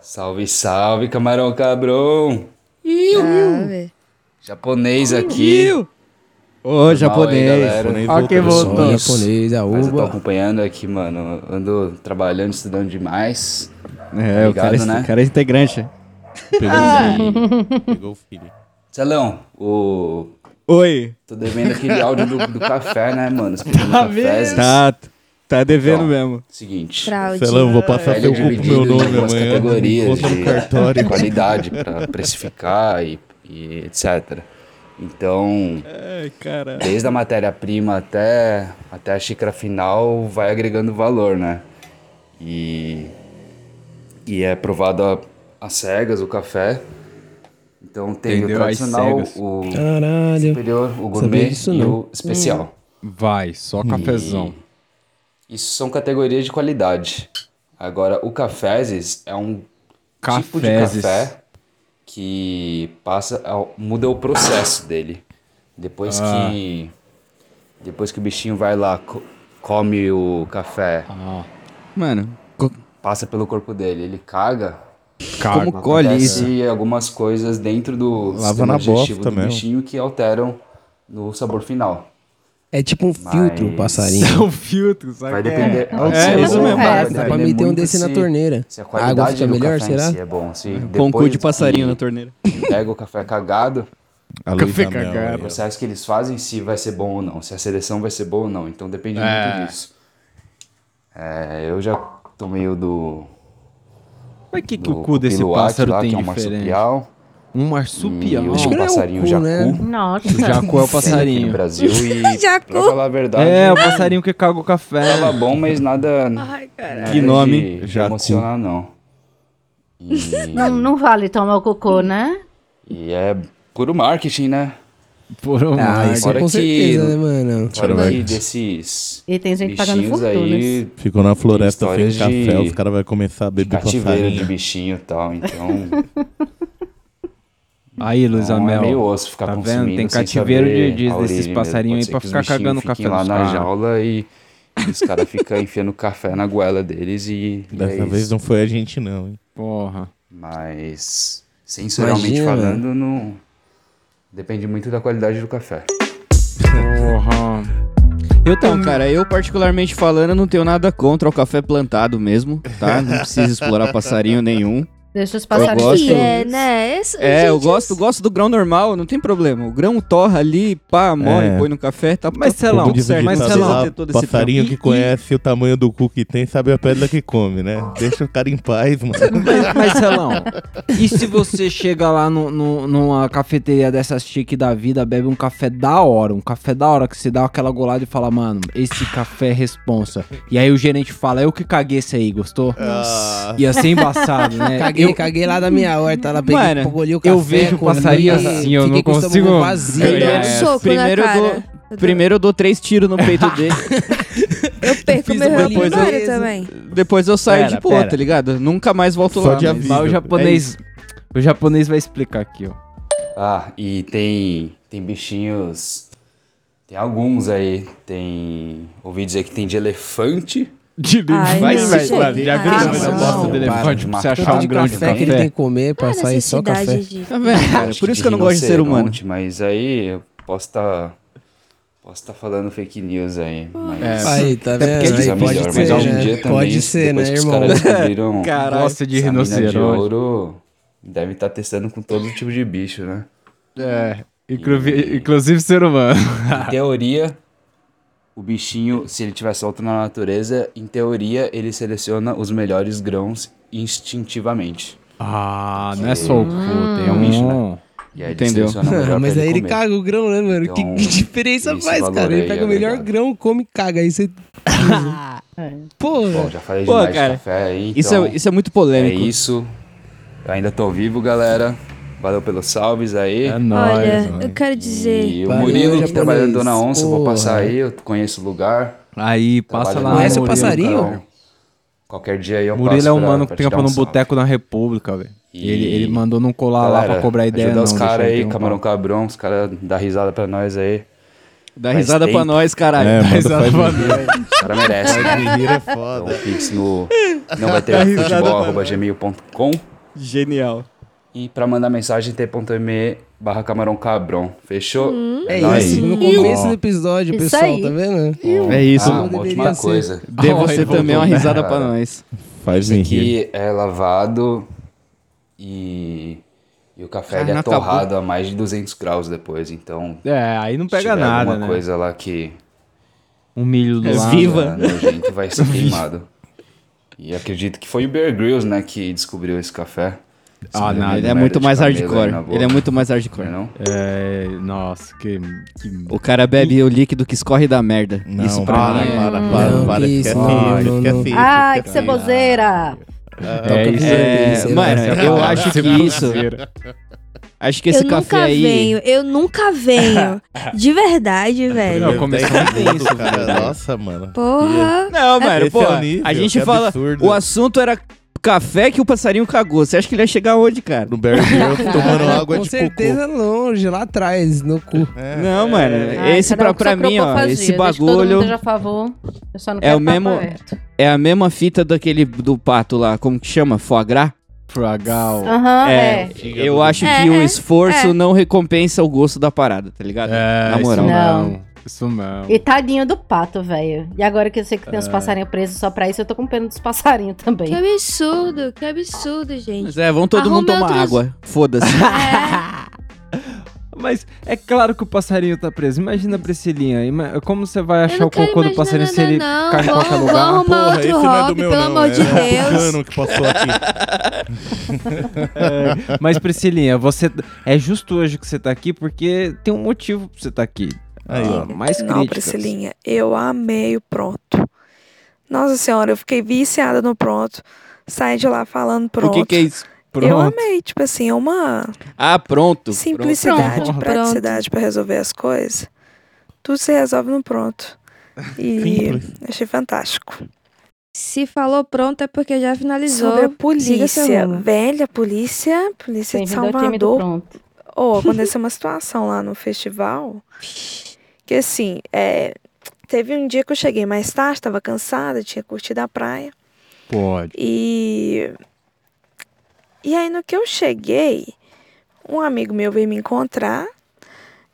Salve, salve, camarão cabrão. Sabe? Japonês aqui. Ô, Mal aí, japonês. Ó, quem Voltou. japonês, a Mas eu tô acompanhando aqui, mano. Ando trabalhando, estudando demais. É, o Ligado, cara, né? o cara é integrante. Pegou o filho. Pegou o filho. Celão, o... Oi. tô devendo aquele áudio do, do café, né, mano? Tá cafés. Tá, tá devendo Então, mesmo. Seguinte. Fraude. Celão, vou passar é cu pro meu nome algumas amanhã. categorias de, cartório. de qualidade para precificar e, e etc. Então, Ai, cara. desde a matéria-prima até, até a xícara final, vai agregando valor, né? E, e é provado a, a cegas o café. Então tem Entendeu? o Às tradicional, o Caralho. superior, o gourmet e o especial. Vai, só cafezão. Isso são categorias de qualidade. Agora, o cafezes é um tipo de Cafezes. café que passa, muda o processo dele. Depois Ah. que depois que o bichinho vai lá, co- come o café, Mano, co- passa pelo corpo dele, ele caga. como colhe algumas coisas dentro do Lava sistema na digestivo do bichinho que alteram no sabor final. É tipo um filtro, o Mas- passarinho. É um filtro, sabe? Vai depender. É, vai isso mesmo. vai Dá pra meter um desse na se- torneira. Se a A qualidade água fica do melhor, será? si é bom. Se Com cu de passarinho na torneira. Pega o café cagado, A Café cagado. o processo que eles fazem se vai ser bom ou não, se a seleção vai ser boa ou não. Então depende É. muito disso. É, eu já tomei o do, Mas o que, que o cu desse pássaro lá, tem que é um diferente? marsupial. Um marsupial. O Acho que ele é o passarinho cu, jacu. né? Nossa. O jacu é o passarinho. no Brasil e, Jacu. pra falar a verdade, É, o passarinho que caga o café. tava bom, mas nada, Ai, caralho. nada Que nome? de, de Jacu. emocionar, não. E, Não, não vale tomar o cocô, né? e é puro marketing, né? Por um Ah, mar. isso Fora com que- certeza, né, mano? Fora que desses E tem gente pagando bichinhos fortunas. aí, Ficou na floresta de- café, os caras vão começar a beber cativeiro de passarinho. bichinho e tal, então Aí, Luiz não é Amel. meio osso ficar Tá vendo? Tem cativeiro de- de- a desses passarinhos aí pra ficar cagando o café lá na jaula e os caras ficam enfiando café na goela deles e, e Dessa é vez isso. não foi a gente, não, hein? Porra. Mas sensorialmente Imagina, falando, não depende muito da qualidade do café. Porra. Então, cara, eu particularmente falando, não tenho nada contra o café plantado mesmo, tá? Não precisa explorar passarinho nenhum. Deixa os Eu passarinhos. gosto. Que é, né? Esse- É, eu gente, gosto, gosto do grão normal, não tem problema. O grão torra ali, pá, morre, É. põe no café, tá Mas, sei lá, certo, mas sei lá, lá, ter todo esse passarinho que conhece o tamanho do cu que tem sabe a pedra que come, né? Deixa o cara em paz, mano. Mas, mas Celão, e se você chega lá no, no- numa cafeteria dessas chique da vida, bebe um café da hora, um café da hora que você dá aquela golada e fala, mano, esse café é responsa. E aí o gerente fala, eu que caguei esse aí, gostou? Ah, Ia ser embaçado, né? Caguei, eu, caguei lá da minha horta, lá peguei, Mano, colhi o café, eu vejo comi, passarinho assim, eu não consigo- Vazio, Eu dou É, um soco primeiro na eu cara. dou- Eu dou- Primeiro eu dou três tiros no peito dele, Eu perco meu coisa- agora também. depois eu saio Pera, de boa, tá ligado? Nunca mais volto Só lá. de aviso. o É japonês. o japonês vai explicar aqui, ó. Ah, e tem, tem bichinhos. Tem alguns aí. Tem. Ouvi dizer que tem de elefante. De Ai, vai, não, vai, vai. Já viu Ah, essa bosta elefante pra você achar um grão de café que ele tem que comer pra sair só café. de... Tá vendo, Por isso que eu não gosto de ser humano. Mas aí eu posso estar. Posso estar falando fake news aí. Mas. É. Aí, tá Até vendo? porque Aí Pesquisa pode melhor, ser, mas hoje em né? dia também, Pode ser, né, que os irmão? caras descobriram Caralho. Gosta de rinoceronte. de ouro, deve estar testando com todo tipo de bicho, né? É, inclusive, inclusive ser humano. Em teoria, o bichinho, se ele estiver solto na natureza, em teoria ele seleciona os melhores grãos instintivamente. Ah, não é só o cu, tem É um bicho, né? E aí Entendeu. Mas aí ele comer. caga o grão, né, mano? que, Então, que diferença esse faz, cara? Ele pega é o melhor agregado. grão, come e caga. Aí você. Porra. Bom, já falei Pô, demais cara, de café aí, Isso, então é, isso é muito é polêmico. isso. Eu ainda tô vivo, galera. Valeu pelos salves aí. É nóis, Olha, mano. eu quero dizer... E o Valeu, Murilo que trabalha na Dona Onça, eu vou Porra. passar aí, eu conheço o lugar. Aí, passa trabalho lá Conhece o passarinho? cara. Qualquer dia aí eu Murilo passo é um pra- mano pra que no um boteco da República, velho. E- Ele, ele mandou não colar lá Galera, pra cobrar ideia, ajuda não. os caras aí, um Camarão. Cabrão, os caras dão risada pra nós aí. Dá Faz risada pra tempo. nós, caralho. É, Dá risada pra nós. Os caras merecem. Rir é Então, foda. Pix no não vai ter pra futebol, arroba gmail.com Genial. E pra mandar mensagem t.me barra camarão cabron. Fechou? É nóis. isso, no começo do episódio, Isso pessoal, aí. tá vendo? É isso. Ah, uma ótima ser. coisa. Dê Ó, você também uma né? risada pra nós. Faz rir. Aqui é lavado e, e o café Ah, ele é não acabou. torrado a mais de 200 graus depois. Então, É, aí não pega nada, alguma né? coisa lá que Um milho do é lado. viva, nojento, vai ser queimado. E acredito que foi o Bear Grylls, né, que descobriu esse café. Ah, não, Esse ele é muito mais hardcore. Ele é muito mais é hardcore. não? É, nossa, que, que... O cara bebe o líquido que escorre da merda. Não, isso pra para, mim é... para, Não, para, que para. isso, não, isso, não, não. isso. Ai, que isso. ceboseira. É isso. É, sei mano, eu acho que isso... Acho que esse eu café nunca aí... venho, eu nunca venho. De verdade, velho. Não, começou isso, cara. Nossa, mano. Porra. Não, mano, pô, é nível, a gente fala... absurdo. O assunto era café que o passarinho cagou. Você acha que ele ia chegar onde, cara? No Bear Grylls tomando água Com de certeza longe, lá atrás, no cu. É, Não, mano, Ai, esse pra, pra mim, ó, esse bagulho esteja a favor, eu só não É quero o mesmo- aberto. é a mesma fita daquele do pato lá, como que chama? Foie gras? Fragal. Aham, É, é. eu acho É, que o é, esforço é. não recompensa o gosto da parada, tá ligado? É, Na moral. Não. não. Isso não. E tadinho do pato, velho. E agora que eu sei que tem uns passarinhos presos só pra isso, eu tô com pena dos passarinhos também. Que absurdo, que absurdo, gente. Mas é, vão todo mundo Arrume tomar outros- água. Foda-se. É, Mas é claro que o passarinho tá preso. Imagina a Priscilinha. ima- Como você vai achar o cocô do passarinho se ele não. cai em Vamos- qualquer vamos lugar? arrumar Porra, outro esse não é meu, pelo não. amor é de Deus. cano que passou aqui. É, mas Priscilinha, você é justo hoje que você tá aqui porque tem um motivo pra você tá aqui. Aí, ó. Mais Não, críticas. Priscilinha, eu amei o pronto. Nossa senhora, eu fiquei viciada no pronto. Saí de lá falando o pronto. que, que é isso? Eu Pronto. amei, tipo assim, é uma Ah, pronto. simplicidade, Pronto. praticidade pra resolver as coisas. Tudo se resolve no pronto. E Simples. achei fantástico. Se falou pronto é porque já finalizou. Sobre a polícia, velha polícia, polícia de time do Salvador. pronto. Oh, aconteceu uma situação lá no festival que assim, é, teve um dia que eu cheguei mais tarde, tava cansada, tinha curtido a praia. Pode. E e aí no que eu cheguei, um amigo meu veio me encontrar.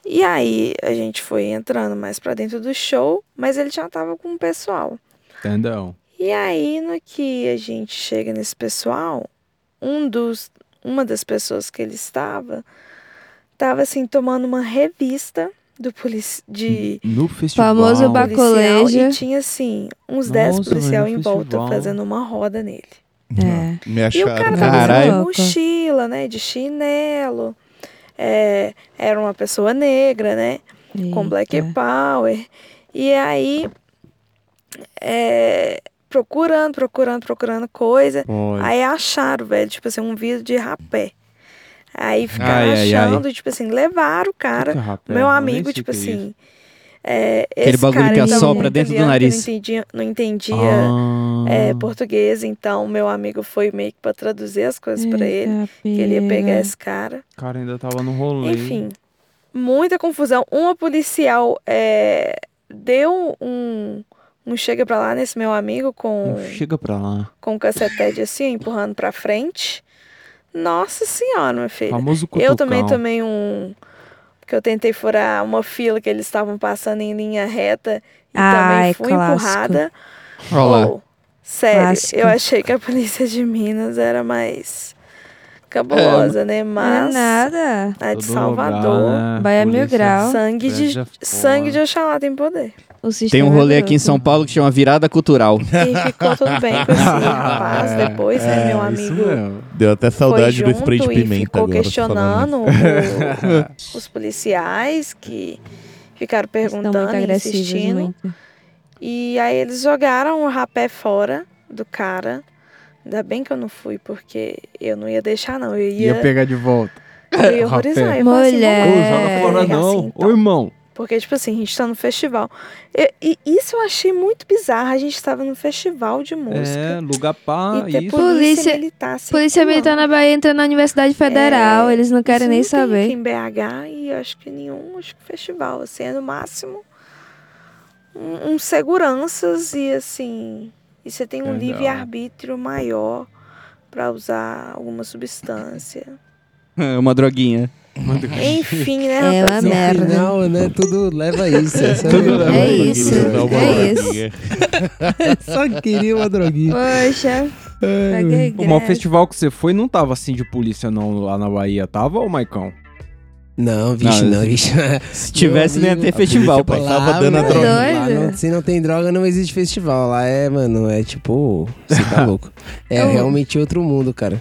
E aí a gente foi entrando mais pra dentro do show, mas ele já tava com o pessoal. Entendeu? E aí no que a gente chega nesse pessoal, um dos uma das pessoas que ele estava tava assim tomando uma revista do polici de No festival. Famoso Bacoleja. e tinha assim uns 10 Nossa, policial em volta fazendo uma roda nele. É. Me E o cara tava Caralho. usando mochila, né? De chinelo. É, era uma pessoa negra, né? Com Black Eita. Power. E aí, é, procurando, procurando, procurando coisa. Pode. Aí acharam, velho, tipo assim, um vidro de rapé. Aí ficaram Ai, ai, ai. achando, tipo assim, levaram o cara. Rapé? Meu Eu nem amigo, tipo é assim. É, Aquele esse bagulho cara, que tava assopra dentro do nariz. Não entendia, não entendia Ah. é, português, então meu amigo foi meio que pra traduzir as coisas pra ele. Que ele ia pegar pega. esse cara. O cara ainda tava no rolê. Enfim, muita confusão. Uma policial é, deu um, um chega pra lá nesse meu amigo com, Não chega pra lá. com o cacetete assim, empurrando pra frente. Nossa senhora, meu filho. Famoso Eu também cutucão. tomei um. Que eu tentei furar uma fila que eles estavam passando em linha reta e também Ai, fui clássico. empurrada. Olha lá. Oh, sério, Clássico. eu achei que a polícia de Minas era mais cabulosa, né? Não é Mas nada. a de Todo Salvador, lugar, né? Vai a mil Polícia- grau. sangue de sangue de porra. Oxalá tem poder. O Tem sistema um é rolê aqui em. São Paulo que chama Virada Cultural. E ficou tudo bem com esse rapaz É, depois, né? Meu É, isso amigo mesmo. Deu até foi saudade do junto spray de e pimenta ficou agora. questionando o- os policiais que ficaram perguntando, agressivos, insistindo. muito. E aí eles jogaram o rapé fora do cara. Ainda bem que eu não fui, porque eu não ia deixar, não. Eu ia, Ia pegar de volta. eu ia o horrorizar. Eu falei assim, Mulher. Ô, joga fora pegar não. assim, então. Ô, irmão. Porque, tipo assim, a gente tá no festival. E, e isso eu achei muito bizarro. A gente tava no festival de música. É, lugar pá, e ter isso. polícia, militar assim, Polícia Militar na Bahia entrando na Universidade Federal. É, Eles não querem nem não tem saber. aqui em BH e acho que nenhum acho que festival. Assim, é no máximo um, uns seguranças e assim. E você tem um livre-arbítrio maior pra usar alguma substância. É uma droguinha. Enfim, né, É uma? No merda. final, né? Tudo leva a isso. Essa Tudo leva É a isso, é isso. Só queria uma droguinha. Poxa, o greve. festival que você foi não tava assim de polícia não lá na Bahia, tava, ô Maicão? Não, vixe, Não, não, vixe. Se tivesse, nem ia ter festival, pai. Tava dando a droga. lá não- se não tem droga, não existe festival. Lá é, mano, é tipo. Você tá louco. É É realmente outro mundo, cara.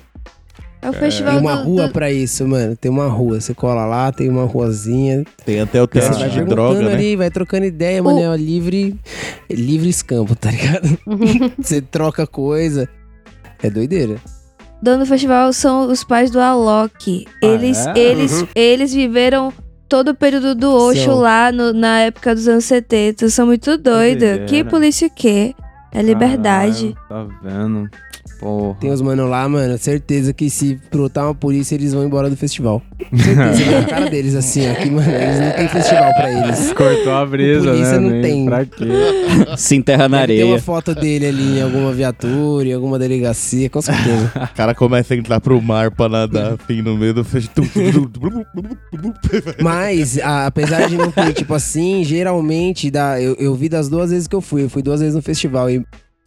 É o festival Tem uma do- rua do- pra isso, mano. Tem uma rua. Você cola lá, tem uma ruazinha. Tem até o teste vai de droga, né? ali, vai trocando ideia, mano. É livre, livre escampo, tá ligado? Você troca coisa. É doideira. dono do festival são os pais do Alok. Eles, é? eles, eles viveram todo o período do Osho lá no- na época dos anos 70. São muito doidos. Que polícia o quê? É liberdade. Caralho, tá vendo? Porra. Tem os mano lá, mano. Certeza que se brotar uma polícia, eles vão embora do festival. Certeza, na cara deles, assim, ó. Que, mano, eles não tem festival pra eles. Cortou a brisa, Polícia né? não nem tem. Pra quê? Se enterra na Deve ter uma areia. foto dele ali em alguma viatura, em alguma delegacia, com certeza. O cara começa a entrar pro mar pra nadar assim no meio do festival. Mas, a- apesar de não ter, tipo assim, geralmente, dá, eu, eu vi das duas vezes que eu fui. Eu fui duas vezes no festival e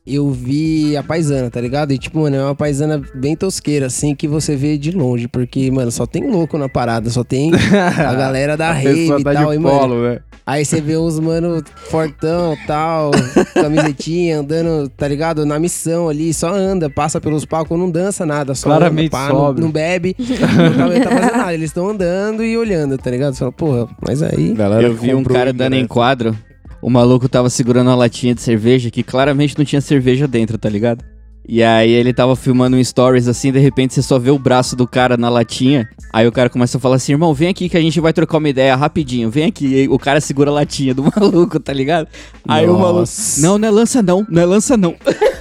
eu vi a paisana, tá ligado? E, tipo, mano, é uma paisana bem tosqueira, assim, que você vê de longe. Porque, mano, só tem louco na parada, só tem a galera da A rave pessoa e tá tal. de E, mano, polo, né? Aí você vê uns mano fortão, tal, camisetinha, andando, tá ligado? Na missão ali, só anda, passa pelos palcos, não dança nada, só Claramente anda, pá, não, não bebe, não tá, fazendo nada. Eles estão andando e olhando, tá ligado? Você fala, porra, mas aí... Galera Eu vi um cara dando em quadro. O maluco tava segurando uma latinha de cerveja que claramente não tinha cerveja dentro, tá ligado? E aí ele tava filmando um stories assim, de repente você só vê o braço do cara na latinha. Aí o cara começa a falar assim: irmão, vem aqui que a gente vai trocar uma ideia rapidinho. Vem aqui. E aí o cara segura a latinha do maluco, tá ligado? Aí o maluco. Nossa. Não, não é lança não, não é lança não.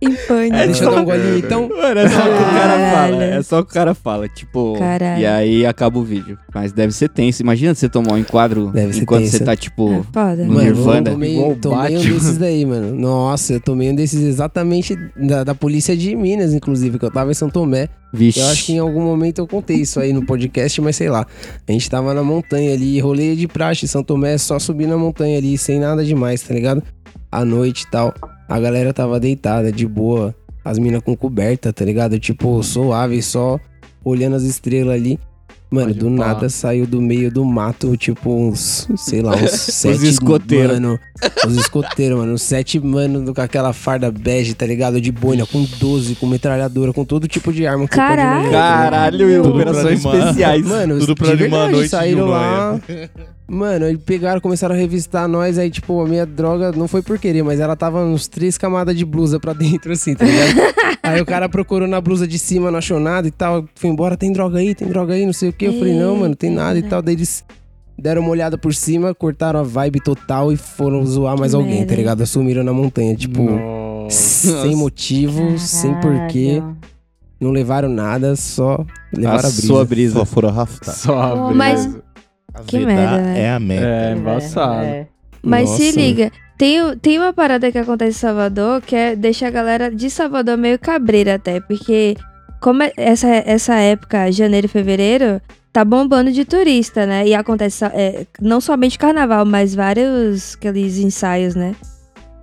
Em pânico. Deixa eu dar um golinho, então. Mano, é só o que o cara fala. É só o que o cara fala. Tipo. Caralho. E aí acaba o vídeo. Mas deve ser tenso. Imagina você tomar um enquadro Deve ser enquanto tenso. você tá, tipo. É foda. No Mano, Nirvana. eu tomei, Igual o tomei um Batman. desses daí, mano. Nossa, eu tomei um desses exatamente da, da polícia de Minas, inclusive, que eu tava em São Tomé. Vixe. Eu acho que em algum momento eu contei isso aí no podcast, mas sei lá. A gente tava na montanha ali, rolê de praxe, São Tomé, é só subir na montanha ali, sem nada demais, tá ligado? À noite e tal. A galera tava deitada, de boa. As minas com coberta, tá ligado? Tipo, suave, só olhando as estrelas ali. Mano, Pode do pá. nada saiu do meio do mato, tipo, uns, sei lá, uns sete escoteiros. mano. Os escoteiros, mano. Uns sete mano com aquela farda bege, tá ligado? De boina, com 12, com metralhadora, com todo tipo de arma que você pode Caralho. imaginar, tá? Caralho, operações especiais. Mano, Tudo pra de animar a verdade, noite saíram lá. Mano, aí pegaram, começaram a revistar nós, aí, tipo, a minha droga não foi por querer, mas ela tava uns três camadas de blusa pra dentro, assim, tá ligado? aí o cara procurou na blusa de cima, não achou nada e tal. Fui embora, tem droga aí, tem droga aí, não sei o que. Eu falei, não, mano, tem nada e tal. Daí eles deram uma olhada por cima, cortaram a vibe total e foram zoar mais Que alguém, merda. tá ligado? Assumiram na montanha, tipo, Nossa. sem motivo, sem porquê. Caralho. Não levaram nada, só levaram a, a brisa. sua brisa. Só foram arrastar. Só a brisa. mas- A Que vida merda, né? É a meta. É, embaçado. É. Mas se Nossa. liga, tem, tem uma parada que acontece em Salvador que é deixa a galera de Salvador meio cabreira até, porque como é- essa, essa época, janeiro e fevereiro, tá bombando de turista, né? E acontece é, não somente carnaval, mas vários aqueles ensaios, né?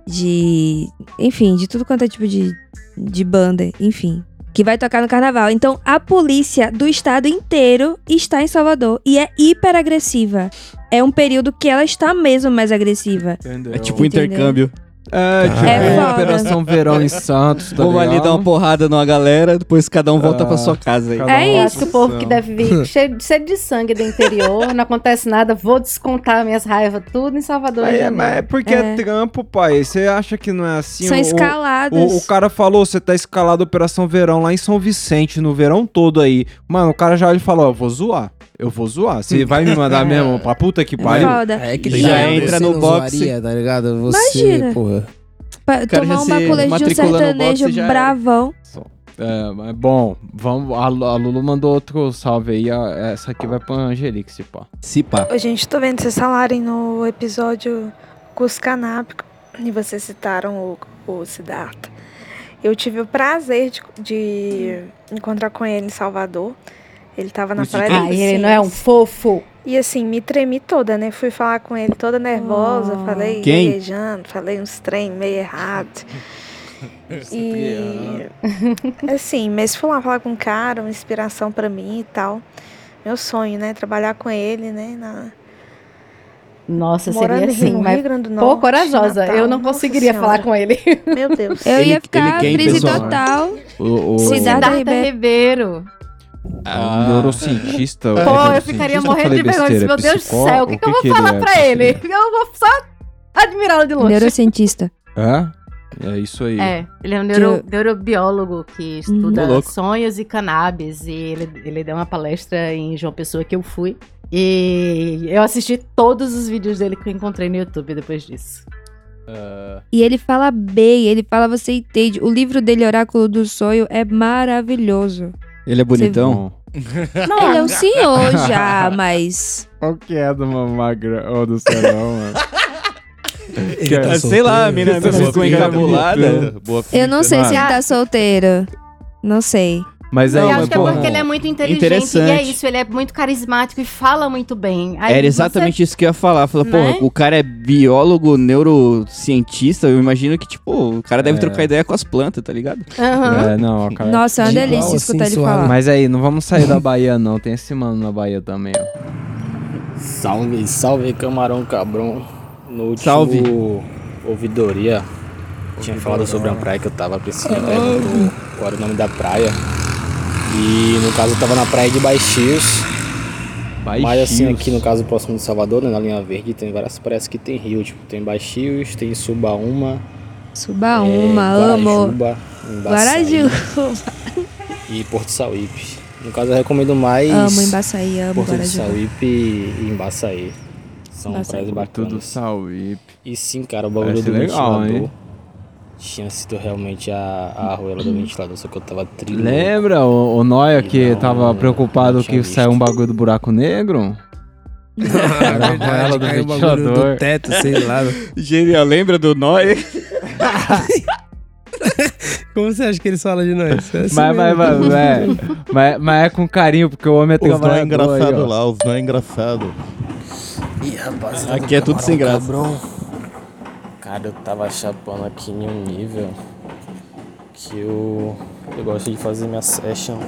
De. Enfim, de tudo quanto é tipo de, de banda, enfim. Que vai tocar no carnaval. Então, a polícia do estado inteiro está em Salvador e é hiper agressiva. É um período que ela está mesmo mais agressiva. Entendeu? É tipo um intercâmbio. É, tipo É foda. Operação Verão em Santos, tá Vamos ali dar uma porrada numa galera, depois cada um volta Ah, pra sua casa aí. É um Eu isso. que o povo que deve vir cheio, cheio de sangue do interior, não acontece nada, vou descontar minhas raivas tudo em Salvador. É, mas é porque é. É. trampo, pai. Você acha que não é assim? São O- escaladas. O, o cara falou, você tá escalado Operação Verão lá em São Vicente, no verão todo aí. Mano, o cara já olha e falou, ó, eu vou zoar. Eu vou zoar. Você vai me mandar mesmo pra puta que pariu? Foda. É que Já tá, entra no zoaria, tá ligado? Você, Imagina. porra. Pa- cara tomar já um se baculejo de um no sertanejo já bravão. É, mas bom, vamos, a, Lu- a Lulu mandou outro salve aí. a- Essa aqui vai pra Angelique, se pá. Se pá. Ô, gente, tô vendo vocês falarem no episódio Cuscanápico e vocês citaram o, o Siddhartha. Eu tive o prazer de, de encontrar com ele em Salvador. Ele tava na praia Ai, ele não é um fofo. E assim, me tremi toda, né? Fui falar com ele toda nervosa, Oh. falei Quem? gaguejando, falei uns trem meio errado. E assim, mas fui lá falar com o cara, uma inspiração pra mim e tal. Meu sonho, né? Trabalhar com ele, né? Na... Nossa, Morando seria assim, no mas Rio Grande do Norte. pô, corajosa. Natal. Eu não Nossa conseguiria Senhora. falar com ele. Meu Deus. Eu Ele- ia ficar crise total. O, o, Siddhartha Ribeiro. Ribeiro. O neurocientista. Pô, é eu neurocientista ficaria morrendo de vergonha. Meu Deus do céu, o que, que eu vou ele falar é? pra ele? Eu vou só admirá-lo de longe. Neurocientista. É? É isso aí. É, ele é um neuro- Que neurobiólogo que estuda louco. sonhos e cannabis. E ele, ele deu uma palestra em João Pessoa que eu fui. E eu assisti todos os vídeos dele que eu encontrei no YouTube depois disso. E ele fala bem, ele fala, você entende. O livro dele, Oráculo do Sonho, é maravilhoso. Ele é bonitão? Não, Ele é um senhor já, mas. Qual que é do magra ou do serão, mano? Ele tá Ah, sei lá, a Essa ficou pinta. Boa Eu não sei se ele tá solteiro. Não sei. Mas eu é, acho mas, que é pô, porque ele é muito inteligente. E é Interessante. isso, ele é muito carismático e fala muito bem. Aí Era exatamente isso que eu ia falar. Falei, Né? porra, o cara é biólogo, neurocientista. Eu imagino que, tipo, o cara deve É. trocar ideia com as plantas, tá ligado? Você... Aham. É, não, cara. Nossa, é uma delícia assim, escutar ele suave. falar. Mas aí, não vamos sair da Bahia, não. Tem esse mano na Bahia também, ó. Salve, salve Camarão Cabrão. No último Salve. ouvidoria, tinha falado sobre uma praia que eu tava precisando, qual era o nome da praia. E no caso eu tava na praia de Baixios, mas assim aqui no caso próximo de Salvador, né, na linha verde, tem várias praias que tem rio, tipo, tem Baixios, tem Subaúma, Subaúma, é, amo. Guarajuba, Embaçaí Guarajuba. e Porto Sauípe. No caso eu recomendo mais Amo Embaçaí, amo Porto de Guarajuba. Sauípe e Embaçaí. São Embaçaí. praias Tudo bacanas. Sauípe. E sim, cara, o bagulho Parece do legal, ventilador hein? Tinha sido realmente a, a arruela do ventilador, só que eu tava trilhando. Lembra o, o Noia que Não, tava preocupado não que tinha saiu um visto. bagulho do buraco negro? É verdade, Ela do ventilador. do teto, sei lá. Genial, lembra do Noé? Como você acha que eles falam de nós? É assim Mas, mas, mas, é, mas, mas é com carinho, porque o homem é Os nó trabalhador. engraçado aí, lá, os nó engraçado. Ih, rapaziada, Aqui é tudo sem camarão graça. cabrão. Cara, eu tava chapando aqui em um nível que eu, eu gosto de fazer minha session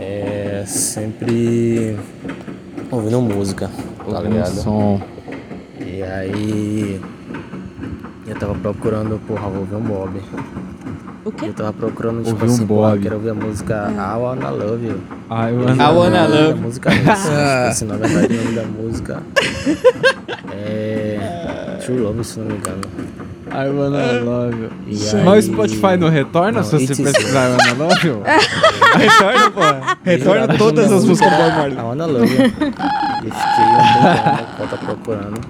é sempre ouvindo música, tá Ouvindo ligado? som. E aí eu tava procurando, porra, vou ouvir um Bob. O quê? Eu tava procurando, tipo Ouvir um assim, porra, Bob. quero ouvir a música I Wanna Love You. Ah, eu I Wanna o nome Love. da música é esse, tipo assim, na verdade o nome da música é True Love, se não me engano. I wanna love you. E Mas o Spotify não retorna Não, se você It Is pesquisar I wanna love you? Retorna, pô. Retorna todas as músicas do Bob Marley. I Wanna Love You. E fiquei um tempão na conta procurando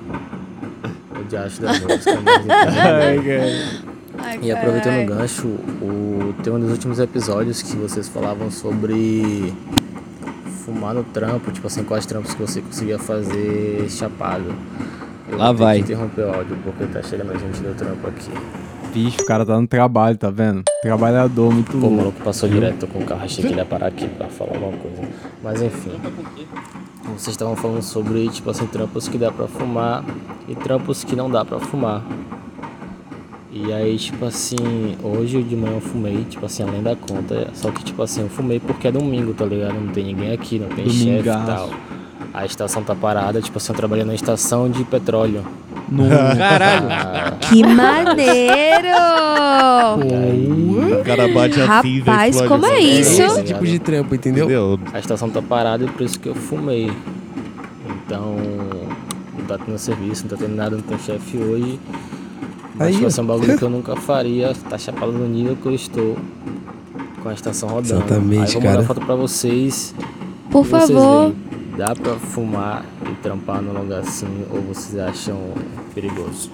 o diacho da música. mas então- E aproveitando o gancho, o, tem um dos últimos episódios que vocês falavam sobre fumar no trampo, tipo assim, quais trampos que você conseguia fazer chapado. Eu Lá vai. que interromper o áudio porque tá chegando a gente do trampo aqui. Vixe, o cara tá no trabalho, tá vendo? Trabalhador, muito Pô, o louco. maluco passou direto com o carro, achei que ele ia parar aqui pra falar alguma coisa. Mas enfim. Vocês estavam falando sobre, tipo assim, trampos que dá pra fumar e trampos que não dá pra fumar. E aí, tipo assim, hoje de manhã eu fumei, tipo assim, além da conta. Só que, tipo assim, eu fumei porque é domingo, tá ligado? Não tem ninguém aqui, não tem chefe e tal. A estação tá parada, tipo assim, eu trabalhei na estação de petróleo. Caralho. Ah, Que maneiro! e aí, O cara bate assim Rapaz, como é É isso? Esse tipo de trampo, entendeu? Entendeu? A estação tá parada e por isso que eu fumei. Então, não tá tendo serviço, não tá tendo nada, não tem chefe hoje. Mas Aí, ó. assim, um bagulho que eu nunca faria, tá chapado no nível que eu estou com a estação rodando. Exatamente, Aí vou cara. mandar foto pra vocês. Por vocês favor. veem. Dá pra fumar e trampar num lugar assim ou vocês acham perigoso?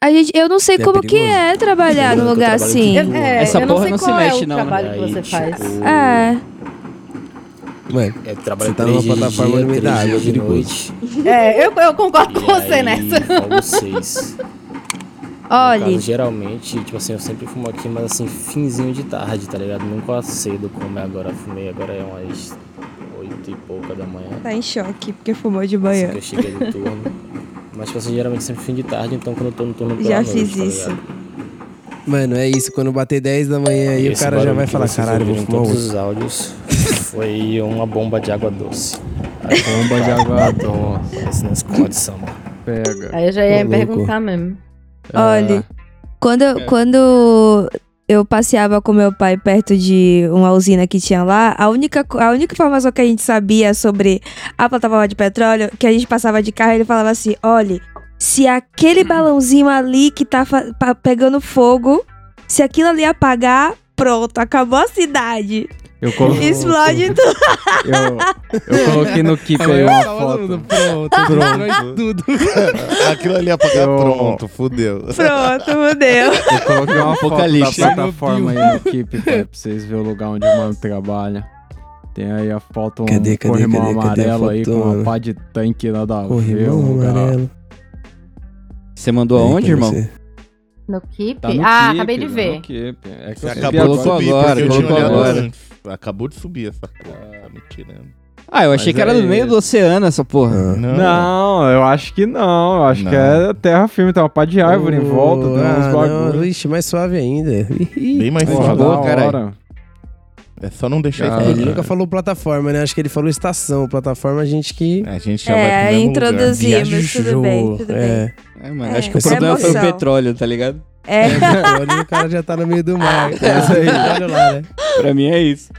A gente, eu não sei É como que perigoso. é trabalhar num Eu lugar assim. de- É, Essa eu não porra sei não se qual é mexe, o não, né? trabalho que você aí, faz. tipo, É. Mano, É trabalho Você tá numa de plataforma dia, no meio da água, de perigoso. noite. É, eu, eu concordo com E você aí, nessa. No Olha, caso, geralmente, tipo assim, eu sempre fumo aqui, mas assim, finzinho de tarde, tá ligado? Nunca cedo como é agora. Fumei agora é umas oito e pouca da manhã. tá em choque porque fumou de Assim manhã. que eu cheguei do turno. Mas, tipo assim, geralmente sempre fim de tarde, então quando eu tô no turno pela Já noite, fiz tá isso. mano, é isso. Quando bater 10 da manhã aí, E o cara já vai falar, caralho, vou fumar todos os áudios foi uma bomba de água doce. Bomba de água doce. Nessa condição, mano. Pega. Aí eu já ia Tô perguntar mesmo. Olha, quando, quando eu passeava com meu pai perto de uma usina que tinha lá, a única, a única informação que a gente sabia sobre a plataforma de petróleo, que a gente passava de carro, ele falava assim: olha, se aquele balãozinho ali que tá pegando fogo, se aquilo ali apagar, pronto, acabou a cidade. Eu coloquei, Explode tudo. eu, eu coloquei no keep aí uma foto. Pronto, pronto. tudo. Aquilo ali apagar Eu- pronto, fudeu. Pronto, fudeu. Eu coloquei uma foto da Apocalipse. plataforma aí no keep, pra vocês verem o lugar onde o mano trabalha. Tem aí a foto, um Cadê, cadê, corrimão cadê, amarelo aí com uma pá de tanque nada a ver. Amarelo. Você mandou Aí, aonde, irmão? você. No Keep? Tá no ah, Keep, acabei de tá ver. no Keep. É que Você eu acabou subi de colocou agora. subir, agora, antes. Acabou de subir essa porra, tá me tirando. Ah, eu achei Mas que era é no meio do oceano essa porra. Ah. Não, eu acho que não. Eu acho Não. que é terra firme, tem uma pá de árvore em volta, tem uns ah, bagulho. não, Ixi, mais suave ainda. Bem mais Porra, suave. boa, caralho. É só não deixar Ah, É, isso. ele nunca falou plataforma, né? Acho que ele falou estação. Plataforma a gente que. A gente já vai pro É, mesmo introduzimos, Viajou, tudo bem, tudo bem. é. É, mano, É, acho que o essa problema foi o petróleo, tá ligado? É. É, olha, o cara já tá no meio do mar. É isso aí. Olha lá, né? Pra mim é isso.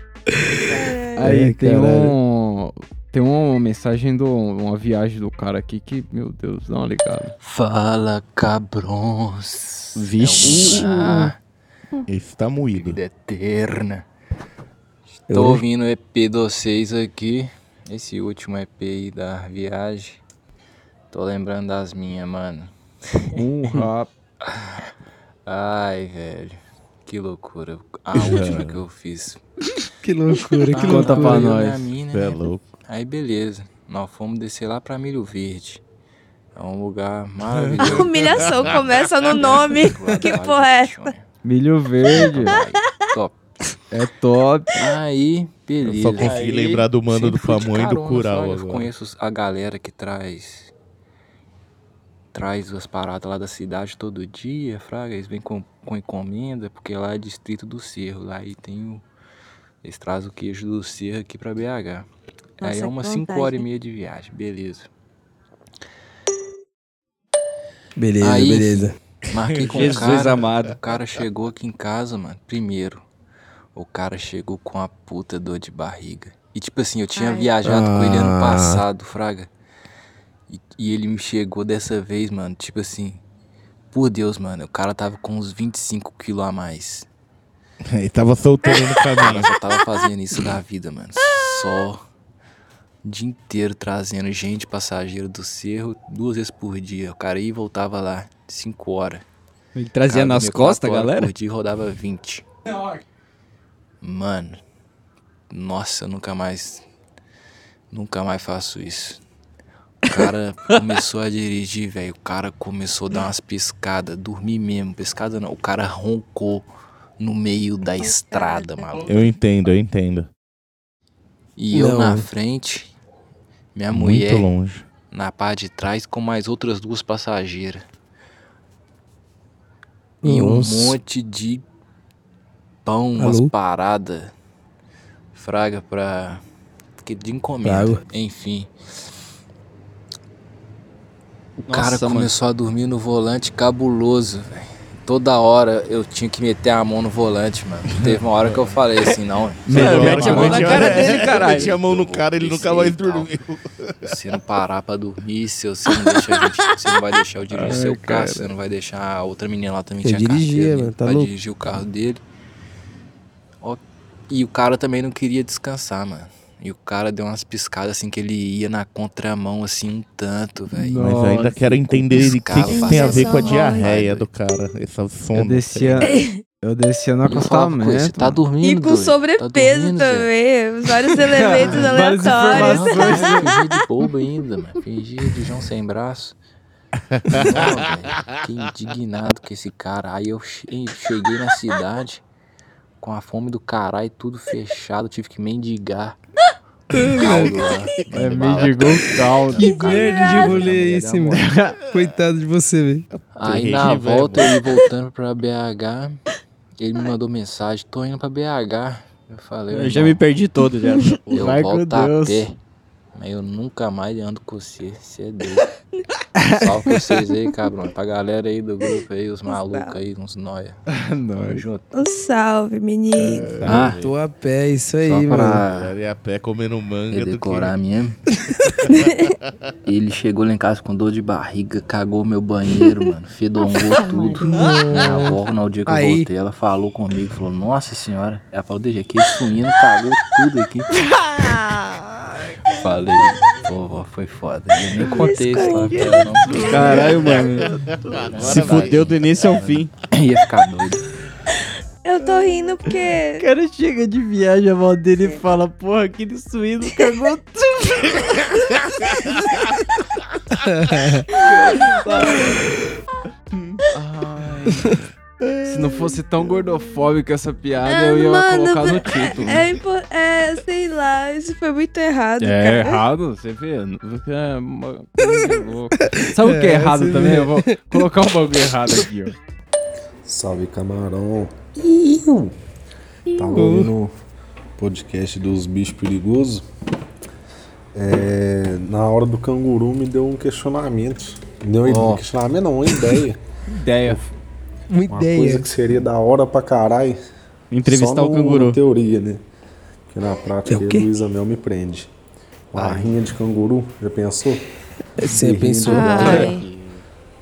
Aí Ai, tem caralho. um. Tem uma mensagem do. Uma viagem do cara aqui que, meu Deus, dá uma ligada. Fala, cabrões. Vixe. Ah, Esse tá moído. vida eterna. Eu- Tô ouvindo o EP de vocês aqui. Esse último EP aí da viagem. Tô lembrando das minhas, mano. Um rap. Ai, velho. Que loucura. A última que eu fiz. Que loucura, que Ah, Conta pra eu nós. é né? louco. Aí beleza. Nós fomos descer lá pra Milho Verde. É um lugar maravilhoso. Humilhação começa no nome. Que porra é essa? Milho verde. Ai, Top. é top. Aí, Eu beleza. só consegui Aí, lembrar do mano do Pamonha e do Curau. Eu conheço a galera que traz traz as paradas lá da cidade todo dia, fraga, eles vêm com, com encomenda, porque lá é distrito do Cerro, lá aí tem o eles trazem o queijo do Cerro aqui pra BH. aí Nossa, é que umas 5 vontade. horas e meia de viagem, beleza. Beleza, Aí, beleza. Marquei com o Jesus cara. amado. O cara chegou aqui em casa, mano. Primeiro, o cara chegou com a puta dor de barriga. E tipo assim, eu tinha Ai. viajado com ele ano Ah. passado, Fraga. E, e ele me chegou dessa vez, mano. Tipo assim, por Deus, mano. O cara tava com uns 25 quilos a mais. Ele tava solteiro no caminho. só tava fazendo isso da vida, mano. Só o dia inteiro trazendo gente passageiro do cerro duas vezes por dia. O cara ia e voltava lá, 5 horas. Ele trazia Cara, nas costas, galera? Por dia rodava 20. Mano, nossa, eu nunca mais. Nunca mais faço isso. O cara começou a dirigir, velho. O cara começou a dar umas piscadas, dormir mesmo. Piscada não, o cara roncou no meio da estrada, maluco. Eu entendo, eu entendo. E eu Não. na frente, minha Muito mulher longe. na parte de trás com mais outras duas passageiras. Nossa. E um monte de pão, umas paradas. Fraga pra. que De encomenda. Frago. Enfim. O Nossa, cara mano. começou a dormir no volante cabuloso, velho. Toda hora eu tinha que meter a mão no volante, mano. Teve uma hora que eu falei assim, não. Melhor mete a mão na cara dele, caralho. Meti a mão no cara, ele nunca mais dormiu. Se não parar pra dormir, se você não, deixa a gente, você não vai deixar eu dirigir Ai, seu carro, cara. você não vai deixar a outra menina lá também Eu tinha dirigia, carteira, mano, tá pra louco? dirigir o carro dele. Ó, e o cara também não queria descansar, mano. E o cara deu umas piscadas assim que ele ia na contramão, assim, um tanto, velho. Mas eu ainda quero entender o que, que tem a ver com a diarreia do cara. Essa som. Eu descia, eu descia no "Pô, Você acostamento. tá dormindo, E com doido? sobrepeso dormindo, Zé?" também. Vários elementos aleatórios. Fingia de bobo ainda, mano. Fingia de João sem braço. Não, velho. Fiquei indignado com esse cara. Aí eu che- cheguei na cidade com a fome do caralho, tudo fechado. Tive que mendigar. É, mendigou caldo. Que merda de rolê é esse, mano? Coitado de você, velho. Aí na volta, eu ia voltando pra BH, ele me mandou mensagem, tô indo pra BH. Eu falei, Eu já "Irmão, me perdi todo já. eu Vai com volto a Deus. pé. Mas eu nunca mais ando com você, você é doido. Salve pra vocês aí, cabrão. Pra galera aí do grupo aí, os malucos aí, uns noia. Tamo junto. Um salve, menino. Ah, Tô a pé, isso aí, só mano. pra a pé comendo manga do que... decorar mesmo. Ele chegou lá em casa com dor de barriga, cagou meu banheiro, mano. Fedongou tudo. Minha avó, no dia que eu Aí. voltei, ela falou comigo, falou, nossa senhora. Ela falou, deixa aqui, esse cagou tudo aqui. Falei, pô, vó, foi foda. Eu nem contei isso lá pra ela, não. Caralho, mano. Se fudeu do início ao fim. Ia ficar doido. Eu tô rindo porque. O cara chega de viagem, a mão dele e fala, porra, aquele suíno cagou Ai. Se não fosse tão gordofóbica essa piada, Ah, eu ia mano, colocar no é- título. É, impo- é, sei lá, isso foi muito errado, É cara. errado, você vê. Você é uma. Sabe o que é É, errado também? vê. Eu vou colocar um bagulho errado aqui, ó. Salve camarão. Iu. Tava ouvindo o podcast dos bichos perigosos. É, na hora do canguru me deu um questionamento. Não Ó. um questionamento, não, uma ideia. Ideia. Uma Uma coisa ideia. que seria da hora pra caralho. Entrevistar só o no- canguru. Na teoria, né? Que na prática É o Luísa Mel me prende. Uma rinha de canguru, já pensou? Você Berrinho pensou? Ai. galera.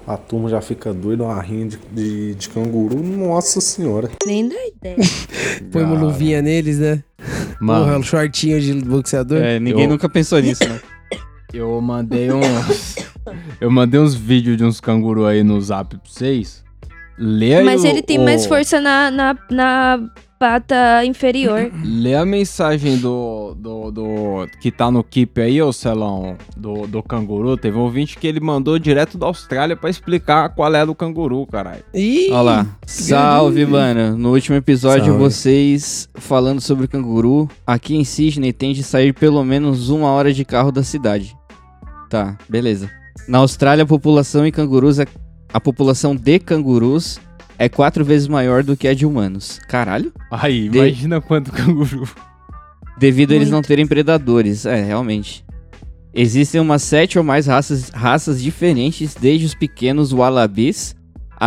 A turma já fica doida, uma rinha de, de, de canguru. Nossa senhora. Nem dá ideia. Põe uma luvinha neles, né? Mano. Porra, um shortinho de boxeador. É, ninguém Eu- nunca pensou nisso, né? Eu mandei uns. eu mandei uns vídeos de uns canguru aí no zap pra vocês. Lê aí Mas o- ele tem o- mais força na, na, na pata inferior. Lê a mensagem do, do, do. que tá no Keep aí, ô Celão, do, do canguru. Teve um ouvinte que ele mandou direto da Austrália pra explicar qual é do canguru, caralho. Ih, Olha lá. Salve, mano. No último episódio, Salve. vocês falando sobre canguru. Aqui em Sydney tem de sair pelo menos uma hora de carro da cidade. Tá, beleza. Na Austrália, a população em cangurus é. A população de cangurus é quatro vezes maior do que a de humanos. Caralho? Aí, De- imagina quanto canguru. Devido a eles Muito. não terem predadores. É, realmente. Existem umas sete ou mais raças, raças diferentes, desde os pequenos wallabies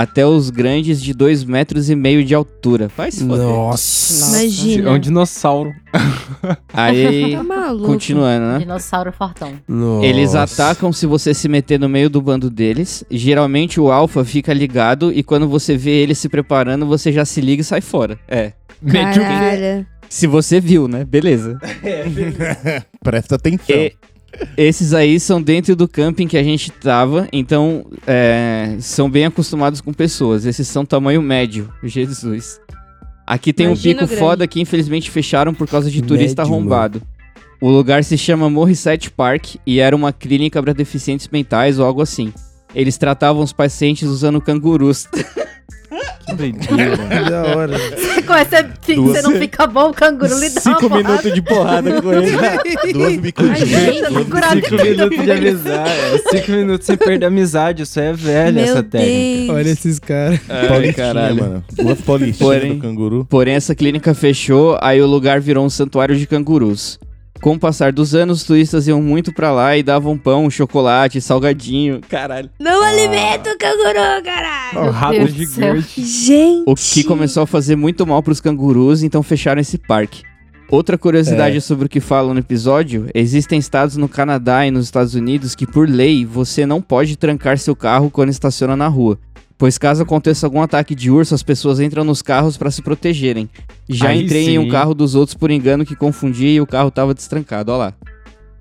até os grandes de dois metros e meio de altura. Vai se foder. Nossa. Imagina. É um dinossauro. Aí, Tá maluco. continuando, né? Dinossauro fortão. Nossa. Eles atacam se você se meter no meio do bando deles. Geralmente o alfa fica ligado e quando você vê ele se preparando, você já se liga e sai fora. É. Caralho. Se você viu, né? Beleza. Presta atenção. E- esses aí são dentro do camping que a gente tava, então é, são bem acostumados com pessoas. Esses são tamanho médio. Jesus. Aqui tem Imagina um pico grande. foda que infelizmente fecharam por causa de turista Médio, arrombado. O lugar se chama Morissette Park e era uma clínica para deficientes mentais ou algo assim. Eles tratavam os pacientes usando cangurus. Que doideira. Que da hora. Quando você, você não fica bom, o canguru lhe dá Cinco minutos de porrada com ele. Duas Ai, bicudinhas. Cinco minutos de amizade. é, Cinco minutos sem perder a amizade. Isso é velho, Meu essa técnica. Deus. Olha esses caras. Ai, Paulistinha, caralho. mano. Duas paulistinhas Porém- do canguru. Porém, essa clínica fechou, aí o lugar virou um santuário de cangurus. Com o passar dos anos, os turistas iam muito pra lá e davam pão, chocolate, salgadinho. Caralho. Não alimenta o canguru, caralho. Ó, rato gigante. Gente. O que começou a fazer muito mal pros cangurus, então fecharam esse parque. Outra curiosidade sobre o que falam no episódio: existem estados no Canadá e nos Estados Unidos que, por lei, você não pode trancar seu carro quando estaciona na rua. Pois caso aconteça algum ataque de urso, as pessoas entram nos carros pra se protegerem. Já Aí entrei em um sim. carro dos outros por engano que confundi e o carro tava destrancado, ó lá.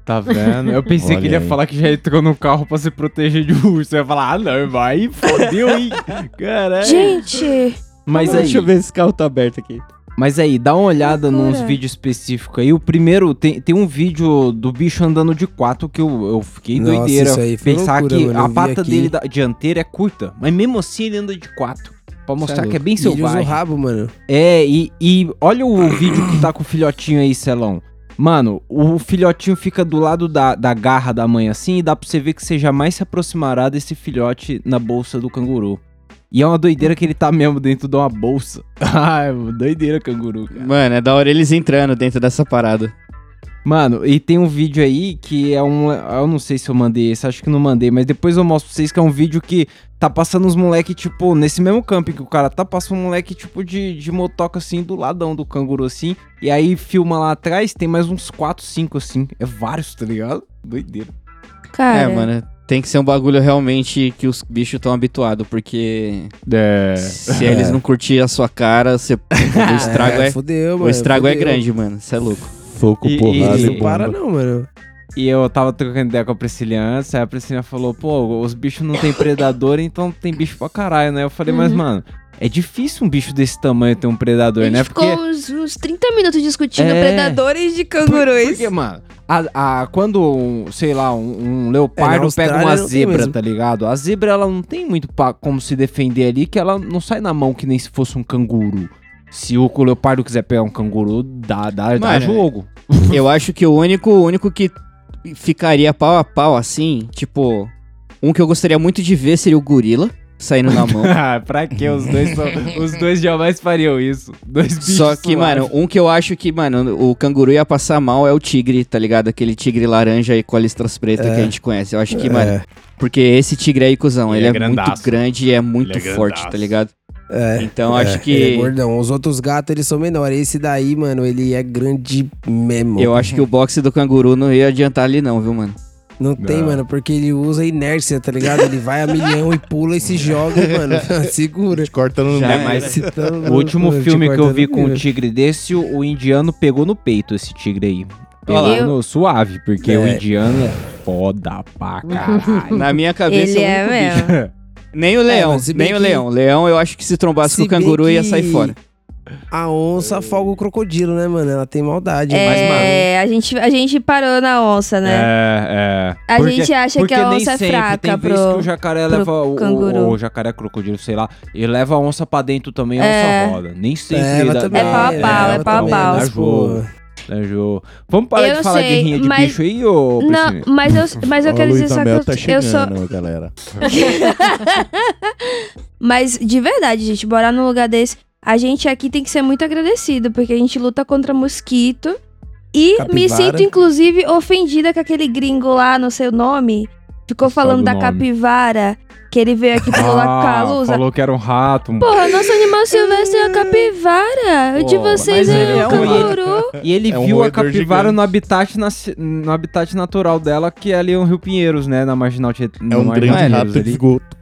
Tá vendo? Eu pensei Olha que ele ia aí. falar que já entrou no carro pra se proteger de urso. Eu ia falar, ah, não, vai, fodeu, hein? Caralho. Gente, Mas aí, Deixa eu ver se esse carro tá aberto aqui. Mas aí, dá uma olhada Loucura. nos vídeos específicos aí. O primeiro, tem, tem um vídeo do bicho andando de quatro que eu, eu fiquei Nossa, doideira. isso aí foi Pensar loucura, que mano, a pata aqui. dele da dianteira é curta, mas mesmo assim ele anda de quatro. Pra mostrar é que é bem E ele usa o selvagem. rabo, mano. É, e, e olha o vídeo que tá com o filhotinho aí, Celão. Mano, o filhotinho fica do lado da, da garra da mãe assim e dá pra você ver que você jamais se aproximará desse filhote na bolsa do canguru. E é uma doideira que ele tá mesmo dentro de uma bolsa. Ai, doideira canguru, cara. Mano, é da hora eles entrando dentro dessa parada. Mano, e tem um vídeo aí que é um. Eu não sei se eu mandei esse, acho que não mandei, mas depois eu mostro pra vocês que é um vídeo que tá passando os moleque, tipo, nesse mesmo camping que o cara tá, passa um moleque, tipo, de, de motoca assim, do ladão do canguru assim. E aí filma lá atrás, tem mais uns 4, 5 assim. É vários, tá ligado? Doideira. cara. É, mano, tem que ser um bagulho realmente que os bichos estão habituados, porque É. se eles não curtirem a sua cara, você... o estrago é, fudeu, o mano. estrago é grande, mano. Você é louco. Soco, E- porrada e- Não para bomba. não, mano. E eu tava trocando ideia com a Priscilia antes, aí a Priscilia falou, pô, os bichos não tem predador, então tem bicho pra caralho, né? Eu falei, mas, Uhum. mano, é difícil um bicho desse tamanho ter um A predador, gente né? ficou uns, uns 30 minutos discutindo É. predadores de Por- cangurus. Porque, mano, a, a- quando, um, sei lá, um, um É, leopardo na pega uma tem zebra, tá ligado? A zebra, ela não tem muito pa- como se defender ali, que ela não sai na mão que nem se fosse um canguru. Se o leopardo quiser pegar um canguru, dá, dá, dá Mano, jogo. Eu acho que o único, o único que ficaria pau a pau assim, tipo, um que eu gostaria muito de ver seria o gorila saindo na mão. Ah, pra que? Os dois, são, os dois jamais fariam isso. Dois bichos Só que, suaves. mano, um que eu acho que, mano, o canguru ia passar mal é o tigre, tá ligado? Aquele tigre laranja e com a listras pretas que a gente conhece. Eu acho que, mano, porque esse tigre aí, cuzão, Ele ele, é é, muito grande e é muito Ele é forte, grandaço. tá ligado? É. Então é, acho que. Ele é gordão. Os outros gatos, eles são menores. Esse daí, mano, ele é grande mesmo. Eu acho que o boxe do canguru não ia adiantar ali, não, viu, mano? Não tem, Não. mano, porque ele usa inércia, tá ligado? Ele vai a milhão e pula e se joga, mano. Segura. Corta no Já meio. é mais- Se tá- O último te filme que eu cortando vi com um tigre desse, o, o indiano pegou no peito esse tigre aí. Pegou Olha lá. no suave, porque É. o indiano é foda pra caralho. Na minha cabeça, Ele o é bicho- mesmo. Nem o leão, mas se bem nem o que- leão. Leão, eu acho que se trombasse Se com o canguru bem ia que sair fora. A onça afoga o crocodilo, né, mano? Ela tem maldade. Mas, mano, É, a gente, a gente parou na onça, né? É, é. A gente acha porque que a nem onça é sempre, fraca Tem vezes pro- que o jacaré pro leva o, canguru. o, o jacaré crocodilo, sei lá, ele leva a onça pra dentro também, a É. onça roda. Nem sempre É, dá- também, É pau a dá- pau, é dá- pau a pau. Jogo. Vamos parar Eu de falar sei, de guerrinha de mas- bicho aí, ô Não, mas eu, mas eu quero dizer só que tá eu, eu sou. galera. Mas de verdade, gente, morar num lugar desse, a gente aqui tem que ser muito agradecido, porque a gente luta contra mosquito. E me Capivara. sinto, inclusive, ofendida com aquele gringo lá, não sei o nome. Ficou falando da nome. capivara, que ele veio aqui pelo Ah, Calusa. falou que era um rato. um- Porra, nosso animal silvestre é a capivara. O de vocês é, ele é o um- canguru. E ele É um viu a capivara gigante. no habitat, nas- no habitat natural dela, que é ali o Rio Pinheiros, né? Na Marginal Tietê. É um grande Mano, rato de esgoto.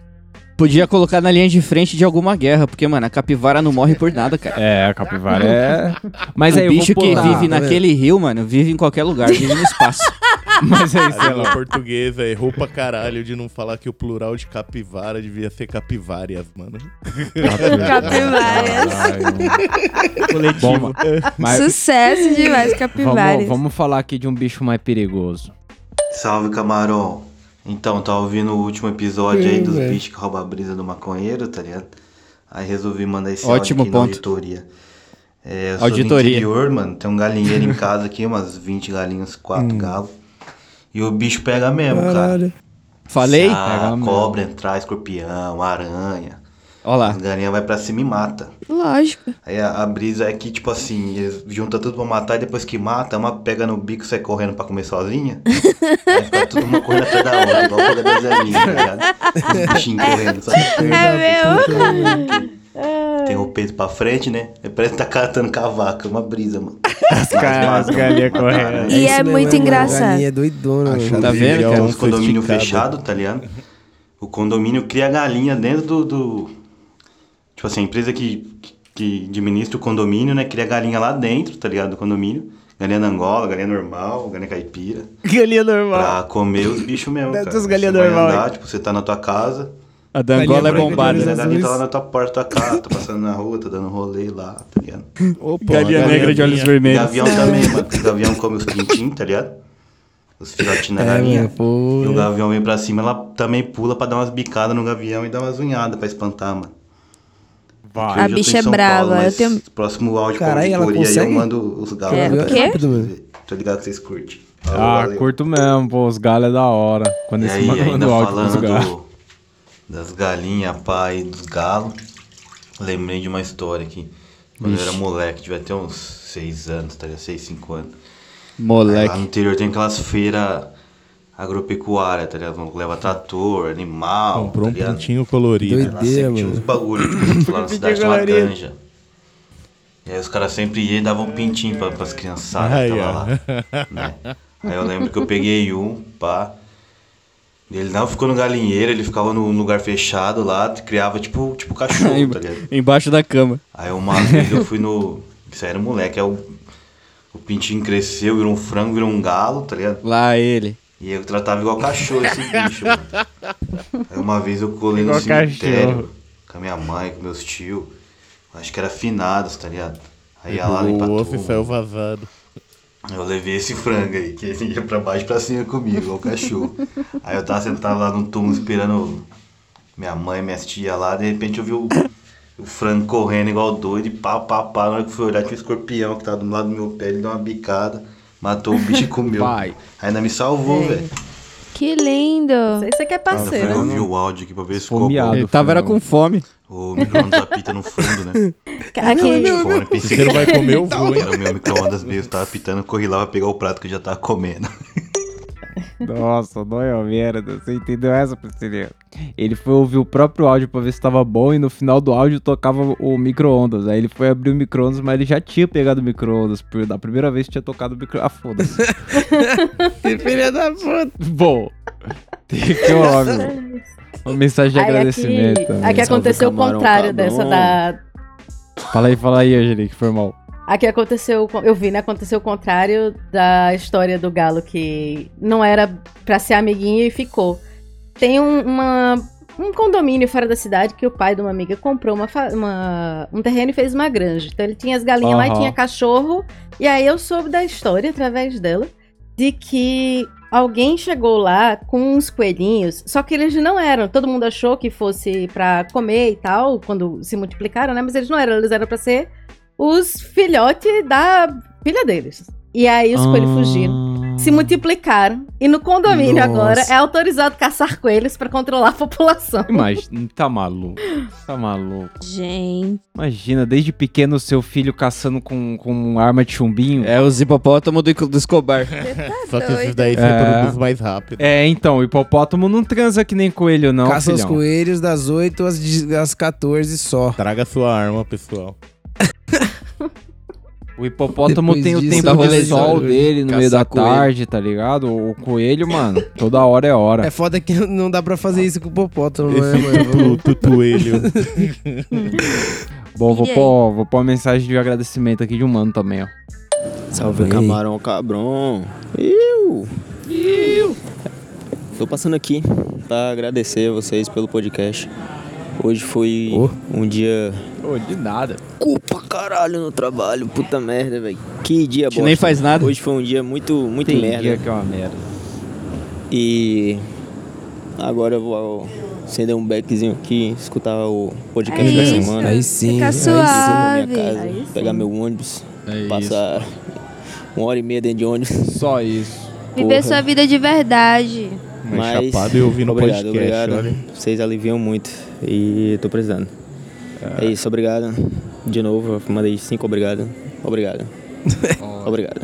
Podia colocar na linha de frente de alguma guerra, porque, mano, a capivara não morre por nada, cara. É, a capivara é... Mas aí o eu bicho que vive tá naquele rio, mano, vive em qualquer lugar, vive no espaço. Mas aí, A sei língua lá. portuguesa errou pra caralho de não falar que o plural de capivara devia ser capivárias, mano. Capivárias. Coletivo. Mas Sucesso demais, capivares. vamos, vamos falar aqui de um bicho mais perigoso. Salve, camarão. Então, tá ouvindo o último episódio aí Sim, dos velho. bichos que roubam a brisa do maconheiro, tá ligado? Aí resolvi mandar esse Ótimo áudio aqui na ponto. auditoria. É, eu Auditoria. interior, mano. Tem um galinheiro em casa aqui, umas 20 galinhas, 4 galos. E o bicho pega mesmo, cara. Caralho. Falei? Ah, cobra entrar, escorpião, aranha. Ó lá. As galinhas vai pra cima e mata. Lógico. Aí a, a brisa é que, tipo assim, eles juntam tudo pra matar e depois que mata, uma pega no bico e sai correndo pra comer sozinha. aí fica tudo uma correndo atrás da outra, igual o da Zelinha, tá ligado? Os bichinhos correndo, sabe? É meu. Tem o peito pra frente, né? Parece que tá catando cavaco, é uma brisa, mano. As, as galinhas correndo. E é mesmo, muito A engraçado. galinha é doidona, mano. Tá vendo, É um condomínio fechado, tá ligado? O condomínio cria galinha dentro do. do- tipo assim, a empresa que, que administra o condomínio, né? Cria galinha lá dentro, tá ligado? Do condomínio. Galinha da Angola, galinha normal, galinha caipira. Galinha normal. Pra comer os bichos mesmo. Cara. os galinha Você vai normal, andar, tipo, você tá na tua casa. A da Angola é bombada. A né? galinha tá lá na tua porta tua casa, tá passando na rua, tá dando rolê lá, tá ligado? Opa, Galinha uma negra de olhos galinha. vermelhos. Gavião também, mano. O gavião come os pintinhos, tá ligado? Os filhotinhos da É, galinha. pô. E o gavião vem pra cima, ela também pula pra dar umas bicadas no gavião e dar umas unhadas pra espantar, mano. Vai. A bicha é brava, Paulo, eu tenho- Próximo áudio pra ela auditoria aí eu consegue? mando os galos. É, pra o quê? vocês. Rápido, mano. Tô ligado que vocês curtem. Ah, valeu. curto mesmo, pô. Os galhos é da hora. Quando E esse aí, o áudio falando galos. das galinhas, pai, dos galos, lembrei de uma história aqui. Quando eu era moleque, devia ter uns 6 anos, tá ligado? 6, 5 anos. Aí lá Moleque. no interior tem aquelas feiras agropecuárias, tá ligado? Leva trator, animal, Comprou tá um pintinho colorido. Doideira, sempre tinha mano. uns bagulho, tipo, lá na cidade tinha uma granja. E aí os caras sempre iam e davam um pintinho pra, pras criançadas que tava lá. né? Aí eu lembro que eu peguei um, pá. Ele não ficou no galinheiro, ele ficava num lugar fechado lá, criava tipo, tipo cachorro, tá ligado? Embaixo da cama. Aí uma vez eu fui no. Isso aí era moleque, aí o, o pintinho cresceu, virou um frango, virou um galo, tá ligado? Lá ele. E eu tratava igual cachorro esse bicho, mano. Aí uma vez eu colei no Igual cemitério cachorro. com a minha mãe, com meus tios. Acho que era finados, tá ligado? Aí ia lá O limpar osso tudo. saiu vazado. Eu levei esse frango aí, que ele ia pra baixo e pra cima comigo, igual cachorro. Aí eu tava sentado lá no túmulo esperando minha mãe, minha tia lá, de repente eu vi o, o frango correndo igual doido e pá, pá, pá. Na hora que eu fui olhar, tinha um escorpião que tava do lado do meu pé, ele deu uma bicada, matou o bicho e comeu. Vai. Ainda me salvou, velho. Que lindo. Você quer Eu fui parceiro. ouvir o áudio aqui pra ver se ficou bom. Ele tava era com fome. O micro-ondas apita no fundo, né? Pensei Você não vai comer, eu vou, hein? Era o meu micro-ondas mesmo, tava apitando, corri lá pra pegar o prato que eu já tava comendo. Nossa, não é uma merda. Você entendeu essa, Priscilinha? Ele foi ouvir o próprio áudio pra ver se tava bom e no final do áudio tocava o micro-ondas. Aí ele foi abrir o micro-ondas, mas ele já tinha pegado o micro-ondas. por- Da primeira vez tinha tocado o micro Ah, foda-se. Que filha da puta. bom, tem que óbvio. Uma mensagem de Aí agradecimento. aqui, também. aqui aconteceu o contrário cabrão. dessa da. Fala aí, fala aí, Angelique, foi mal. Aqui aconteceu, eu vi, né? Aconteceu o contrário da história do galo que não era pra ser amiguinho e ficou. Tem um, uma, um condomínio fora da cidade que o pai de uma amiga comprou uma, uma- um terreno e fez uma granja. Então ele tinha as galinhas lá e tinha cachorro. E aí eu soube da história através dela de que alguém chegou lá com uns coelhinhos, só que eles não eram. Todo mundo achou que fosse pra comer e tal, quando se multiplicaram, né? Mas eles não eram, eles eram pra ser os filhotes da filha deles. E aí os coelhos fugiram. Se multiplicaram. E no condomínio Nossa. agora é autorizado caçar coelhos pra controlar a população. Imagina, tá maluco. Tá maluco. gente. Imagina, desde pequeno seu filho caçando com, com arma de chumbinho. É os hipopótamos do, do Escobar. Só que esses daí se É. reproduzem mais rápido. É, então, o hipopótamo não transa que nem coelho, não. Caça os filhão. coelhos das 8 às, de- às 14 só. Traga sua arma, pessoal. O hipopótamo Depois tem o tempo de sol de- dele no meio da coelho. tarde, tá ligado? O coelho, mano, toda hora é hora. É foda que não dá pra fazer isso com o popótamo, não é, Esse mano? Vamos- tutu, tutuelho. Bom, vou pôr, vou pôr uma mensagem de agradecimento aqui de um mano também, ó. Salve, Aí. camarão cabrão. Eu. Eu. Tô passando aqui pra agradecer a vocês pelo podcast. Hoje foi Oh. um dia Ô, de nada. culpa caralho no trabalho, puta merda, velho. Que dia bosta. nem faz nada. Hoje foi um dia muito, muito Tem merda. dia que é uma merda. E agora eu vou acender um beckzinho aqui, escutar o podcast É da isso. semana. Aí sim. Fica aí suave. minha casa, Aí sim. pegar meu ônibus, É passar uma hora e meia dentro de ônibus. Só isso. Viver Porra. sua vida de verdade. Mais chapado e ouvindo obrigado, podcast, obrigado. olha. Vocês aliviam muito e tô precisando. É isso, obrigado. De novo, mandei cinco obrigado. Obrigado. obrigado.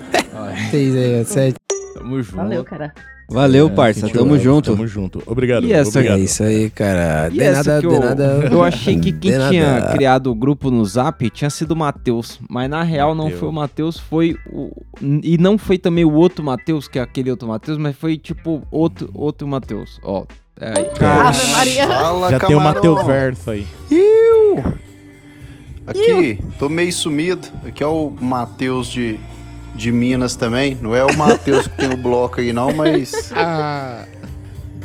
Seis aí, ó, sete. Tamo junto. Valeu, cara. Valeu, É, parça. sentiu, Tamo é, junto. Tamo junto. Obrigado. E essa obrigado. É isso aí, cara. E De nada, que de eu, nada. eu achei que quem De tinha nada. criado o grupo no Zap tinha sido o Matheus. Mas na real não Mateus. foi o Matheus, foi o. E não foi também o outro Matheus, que é aquele outro Matheus, mas foi tipo outro, outro Matheus. Ó, Aí, Ave Maria. Fala, Já tem o camarão. Mateus Verso aí. Iu! Aqui, tô meio sumido. Aqui é o Matheus de, de Minas também. Não é o Matheus que tem o bloco aí, não, mas.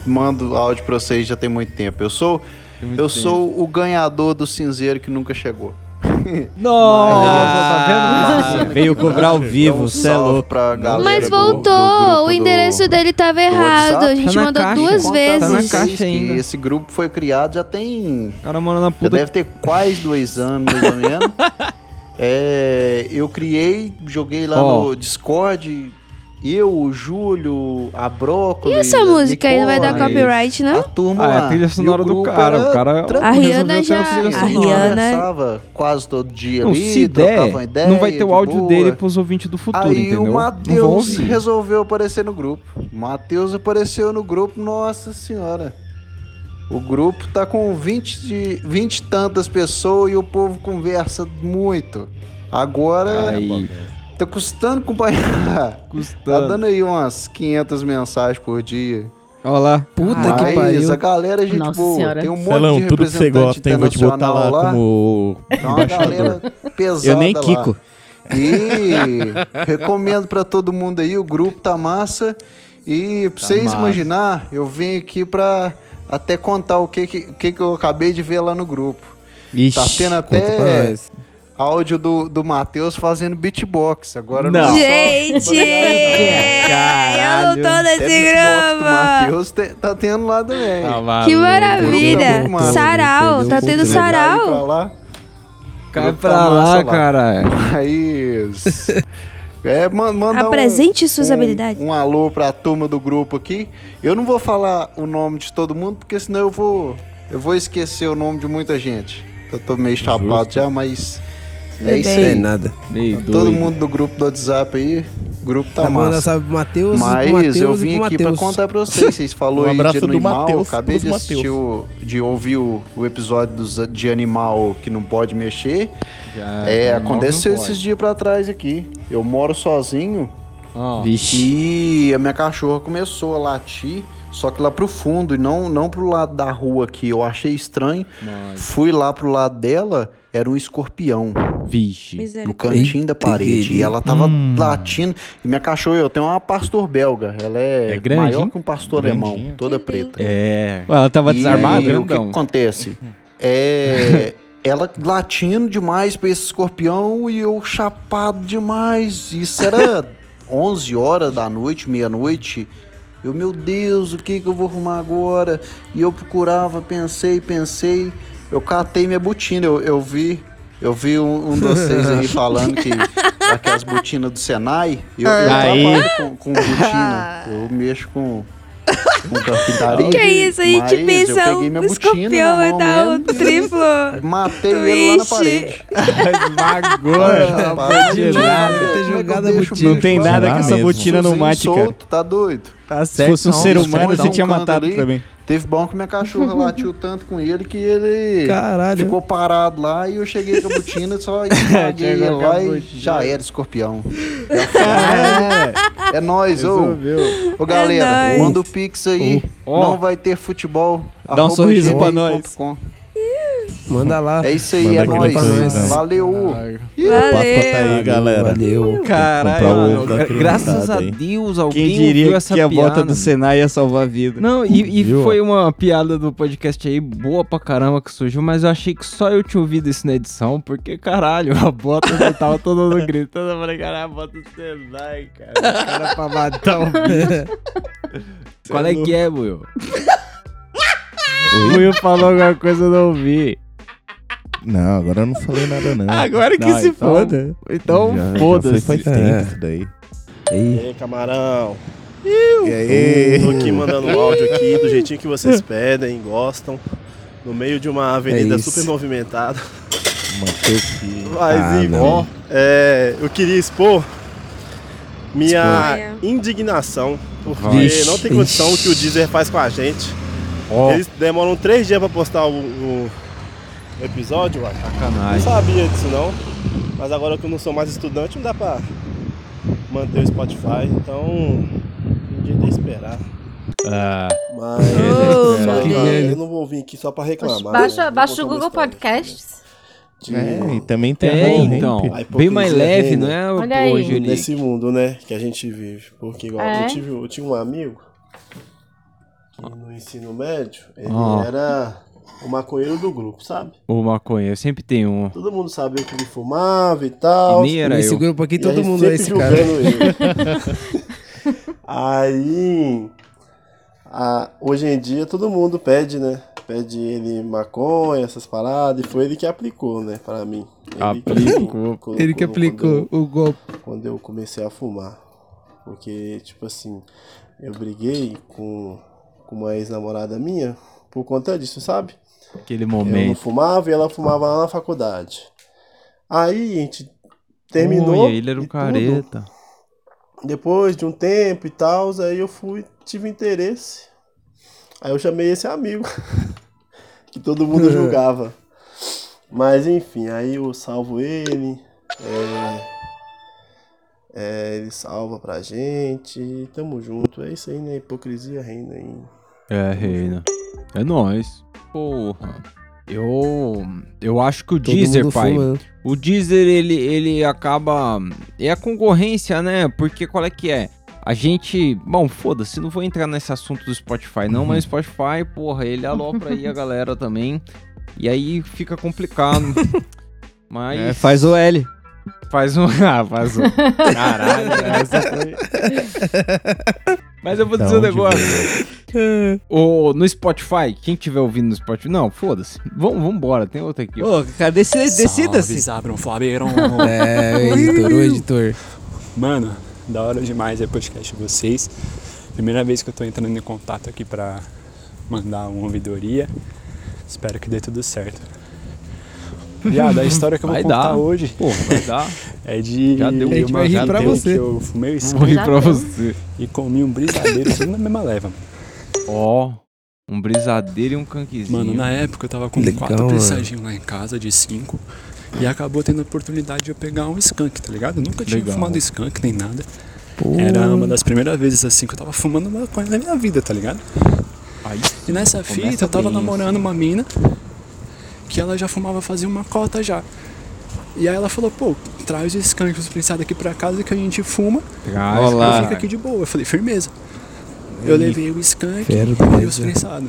Mando áudio pra vocês já tem muito tempo. Eu sou. Eu sou o ganhador do cinzeiro que nunca chegou. Nossa, tá vendo? Veio cobrar ao vivo, Um cê é louco. Mas do- voltou, do grupo o endereço do- dele tava do errado. A gente Tá mandou caixa, duas Contar vezes. Tá na vocês caixa que ainda. Esse grupo foi criado já tem. O cara mora na Já puta. deve ter quase dois anos, mais ou menos. É, eu criei, joguei lá Ó. no Discord. Eu, o Júlio, a Brócolis. E essa a música aí não vai dar copyright, A não? turma Ah, é a trilha sonora o do cara, o cara- A Rihanna já. A. Rihanna. Conversava quase todo dia Não, ali, se der, ideia. não vai ter o áudio boa. dele pros ouvintes do futuro, Aí entendeu? o Matheus resolveu aparecer no grupo. O Matheus apareceu no grupo, nossa senhora. O grupo tá com 20, de, 20 e tantas pessoas e o povo conversa muito. Agora Aí, tá custando acompanhar. Tá custando. dando aí umas 500 mensagens por dia. Olha lá. Puta Mas que pariu. a galera é gente Nossa boa. Senhora. Tem um monte Celão, de tudo que você representante gosta, hein? Vou te botar lá, lá. como pesada Eu nem lá. Kiko. E recomendo pra todo mundo aí, o grupo tá massa. E pra vocês massa. imaginar, eu vim aqui pra até contar o que, que, o que, que eu acabei de ver lá no grupo. Ixi, Tá tendo até áudio do, do Matheus fazendo beatbox. Agora Não. é só- Gente! Eu não tô nesse do grama! Matheus te- tá tendo lá também. Que maravilha! Grupo tá Sarau, tá tendo sarau. lá. Cai Grupo tá pra lá, caralho. Mas. É, man- manda Apresente um, suas um- habilidades. Um alô pra turma do grupo aqui. Eu não vou falar o nome de todo mundo, porque senão eu vou. Eu vou esquecer o nome de muita gente. Eu tô meio chapado já, mas. É isso Não é aí. nada. Meio Todo doido. mundo do grupo do WhatsApp aí. Grupo tá Tá massa. Matheus, pro Mas Matheus eu vim aqui pra Matheus. contar pra vocês. Vocês falaram Um aí abraço de do animal. Matheus Acabei de assistir o, de ouvir o, o episódio dos, de animal que não pode mexer. Já- É, aconteceu esses dias pra trás aqui. Eu moro sozinho Vixe. e a minha cachorra começou a latir, só que lá pro fundo e não, não pro lado da rua aqui. Eu achei estranho. nós. Fui lá pro lado dela, era um escorpião Vixe. no cantinho da parede. E ela tava latindo. E minha cachorra, eu tenho uma pastor belga. Ela é, É grande, maior que um pastor Grandinho. alemão, toda preta. É. Ela tava E desarmada? o que, que acontece? É. Ela latindo demais pra esse escorpião e eu chapado demais. Isso era 11 horas da noite, meia-noite. Eu, meu Deus, o que, que eu vou arrumar agora? E eu procurava, pensei, pensei. Eu catei minha botina. Eu, eu vi. Eu vi um, um de vocês aí falando que aquelas botinas do Senai. Eu, eu trabalho com, com botina. Eu mexo com, com carpintaria. Que isso, a gente mas eu pensa peguei minha botina escorpião vai mão dar um mesmo triplo. Matei ele lá na parede. Esmagou. Rapaz, de nada. como é que Ter eu jogado a deixo o botina. Não tem nada que essa botina não mate, cara. solto, Tá doido. Tá Se fosse um não, ser humano, você um tinha matado ali. também. Teve bom que minha cachorra latiu tanto com ele que ele Caralho. ficou parado lá e eu cheguei com a botina só esmaguei ele Chegou com a lá e já era escorpião. É, é nóis, ô. Ô galera, nóis. manda o pix aí. Ó. Não vai ter futebol. Dá um sorriso pra gmail.com. Manda lá. É isso aí, Manda é nóis. coisa. Valeu. Passa tá aí, Valeu. galera. Valeu. Caralho, gra- graças a. Deus alguém Quem diria essa que a piada. bota do Senai ia salvar a vida? Não, e, e foi uma piada do podcast aí boa pra caramba que surgiu, mas eu achei que só eu tinha ouvido isso na edição, porque caralho, a bota já tava todo mundo gritando. Eu falei, caralho, a bota do Senai, cara. O cara pra matar o bicho. Qual é que é, Will? O Will falou alguma coisa eu não ouvi. Não, agora eu não falei nada, não. Agora que Não, se então- foda. Então, Já- já foi foda-se. faz tempo É. isso daí. Aí. E aí, camarão? E aí? Tô aqui mandando um áudio aqui do jeitinho que vocês pedem, gostam. No meio de uma avenida É isso. super movimentada. Manteu que... Mas Ah, não. é, eu queria expor minha indignação. Porque Vixe. não tem condição o que o Deezer faz com a gente. Ó, Eles demoram três dias pra postar o, o episódio, uai. Não sacanagem. sabia disso não. Mas agora que eu não sou mais estudante, não dá pra manter o Spotify. Então, podia até esperar. Ah, Mas Oh, eu não vou vir aqui só pra reclamar. Baixa, né? baixa o Google. Podcasts. De- É, e também tem a É, então. Bem mais leve, reina não é? Olha aí. Hoje. Nesse mundo, né, que a gente vive. Porque igual, É? eu, tive, eu tinha um amigo que no ensino médio, ele Ah. era o maconheiro do grupo, sabe? O maconha, eu sempre tenho um. Todo mundo sabia que ele fumava e tal. E nem era Nesse eu. grupo aqui, E todo mundo é esse cara. ele. Aí, a- hoje em dia, todo mundo pede, né? Pede ele maconha, essas paradas, e foi ele que aplicou, né, pra mim. Ele que Aplicou. colocou Ele que aplicou eu- o golpe. quando eu comecei a fumar. Porque, tipo assim, eu briguei com, com uma ex-namorada minha por conta disso, sabe? Aquele Eu não momento. fumava e ela fumava lá na faculdade. Aí a gente terminou. Olha, ele era um e tudo. careta. Depois de um tempo e tal, aí eu fui, tive interesse. Aí eu chamei esse amigo, que todo mundo julgava. Mas enfim, aí eu salvo ele. é, é, ele salva pra gente. Tamo junto. É isso aí, né? Hipocrisia reina aí. É, reina. É nóis. Porra. Eu. Eu acho que o Todo Deezer, pai. fuma, né? O Deezer, ele, ele acaba. É a concorrência, né? Porque qual é que é? A gente. Bom, foda-se, não vou entrar nesse assunto do Spotify, não, mas o Spotify, porra, ele alopra aí a galera também. E aí fica complicado. Mas. É, faz o L. Faz um. Ah, faz um. Caralho, essa foi. Mas eu vou Da dizer um negócio. O, no Spotify, quem tiver ouvindo no Spotify. Não, foda-se. Vamos vambora, tem outra aqui. Ô, cara, deci- decida-se. Abram Flabeirão. É, o editor, o editor. Mano, da hora demais é podcast de vocês. Primeira vez que eu tô entrando em contato aqui pra mandar uma ouvidoria. Espero que dê tudo certo. Viado, a história que eu vou Vai contar dar. hoje Pô, vai dar. é de Já deu. Uma vai rir vez pra que você. eu fumei o Vou rir pra você. e comi um brisadeiro tudo na mesma leva. Ó, um brisadeiro e um canquezinho. Mano, na época eu tava com Legal, quatro mano. pressadinhos lá em casa, de cinco. E acabou tendo a oportunidade de eu pegar um skunk, tá ligado? Eu nunca tinha Legal. fumado skunk nem nada. Era uma das primeiras vezes assim que eu tava fumando maconha na minha vida, tá ligado? Aí, E nessa fita eu tava bem, namorando uma mina que ela já fumava fazia uma cota já. E aí ela falou, pô, traz o skunk prensado aqui pra casa que a gente fuma Traz, e Olá. fica aqui de boa. Eu falei, firmeza. Eu levei o skunk Fera, e os prensados.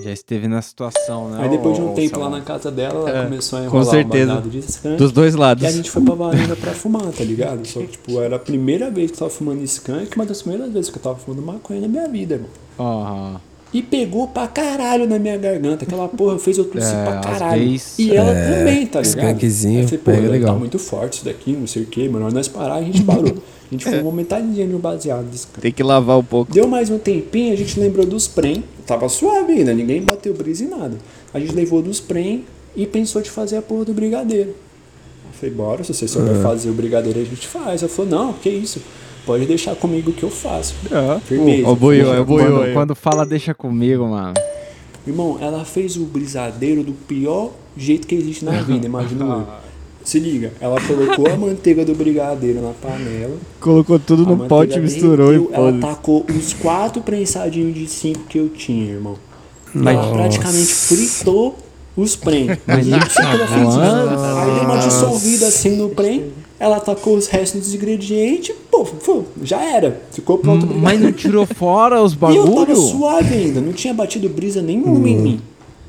Já esteve na situação, né? Aí depois de um tempo lá na casa dela, ela É, começou a com enrolar certeza. um de skunk. Dos dois lados. E a gente foi pra varanda pra fumar, tá ligado? Só que, tipo, era a primeira vez que eu tava fumando skunk, uma das primeiras vezes que eu tava fumando maconha na minha vida, irmão. Aham. E pegou pra caralho na minha garganta. Aquela porra fez eu tossir É, pra caralho. vezes- E ela É, também, tá ligado? Aí eu falei, pô, legal. tá muito forte isso daqui, não sei o que, mano. Nós parar, a gente parou. A gente fumou metadinha no baseado de skunk. Tem que lavar um pouco. Deu mais um tempinho, a gente lembrou dos prem. Tava suave ainda, ninguém bateu brisa em nada. A gente levou dos prem e pensou de fazer a porra do brigadeiro. Eu falei, bora, se você souber fazer o brigadeiro, a gente faz. Ela falou, não, que isso. Pode deixar comigo que eu faço. Firmeza. Ó, o boiô, é o boiô. Quando, fala, deixa comigo, mano. Irmão, ela fez o brisadeiro do pior jeito que existe na vida, imagina eu. Se liga, ela colocou a manteiga do brigadeiro na panela. Colocou tudo no pote, misturou e Ela tacou os quatro prensadinhos de cinco que eu tinha, irmão. Aí Nossa. praticamente fritou os prem. Mas não sei como ela fez. Aí deu uma dissolvida assim no prem. Ela tacou os restos dos ingredientes. Pô, pô, já era. Ficou pronto o Mas não tirou fora os E eu tava suave ainda, não tinha batido brisa nenhuma em mim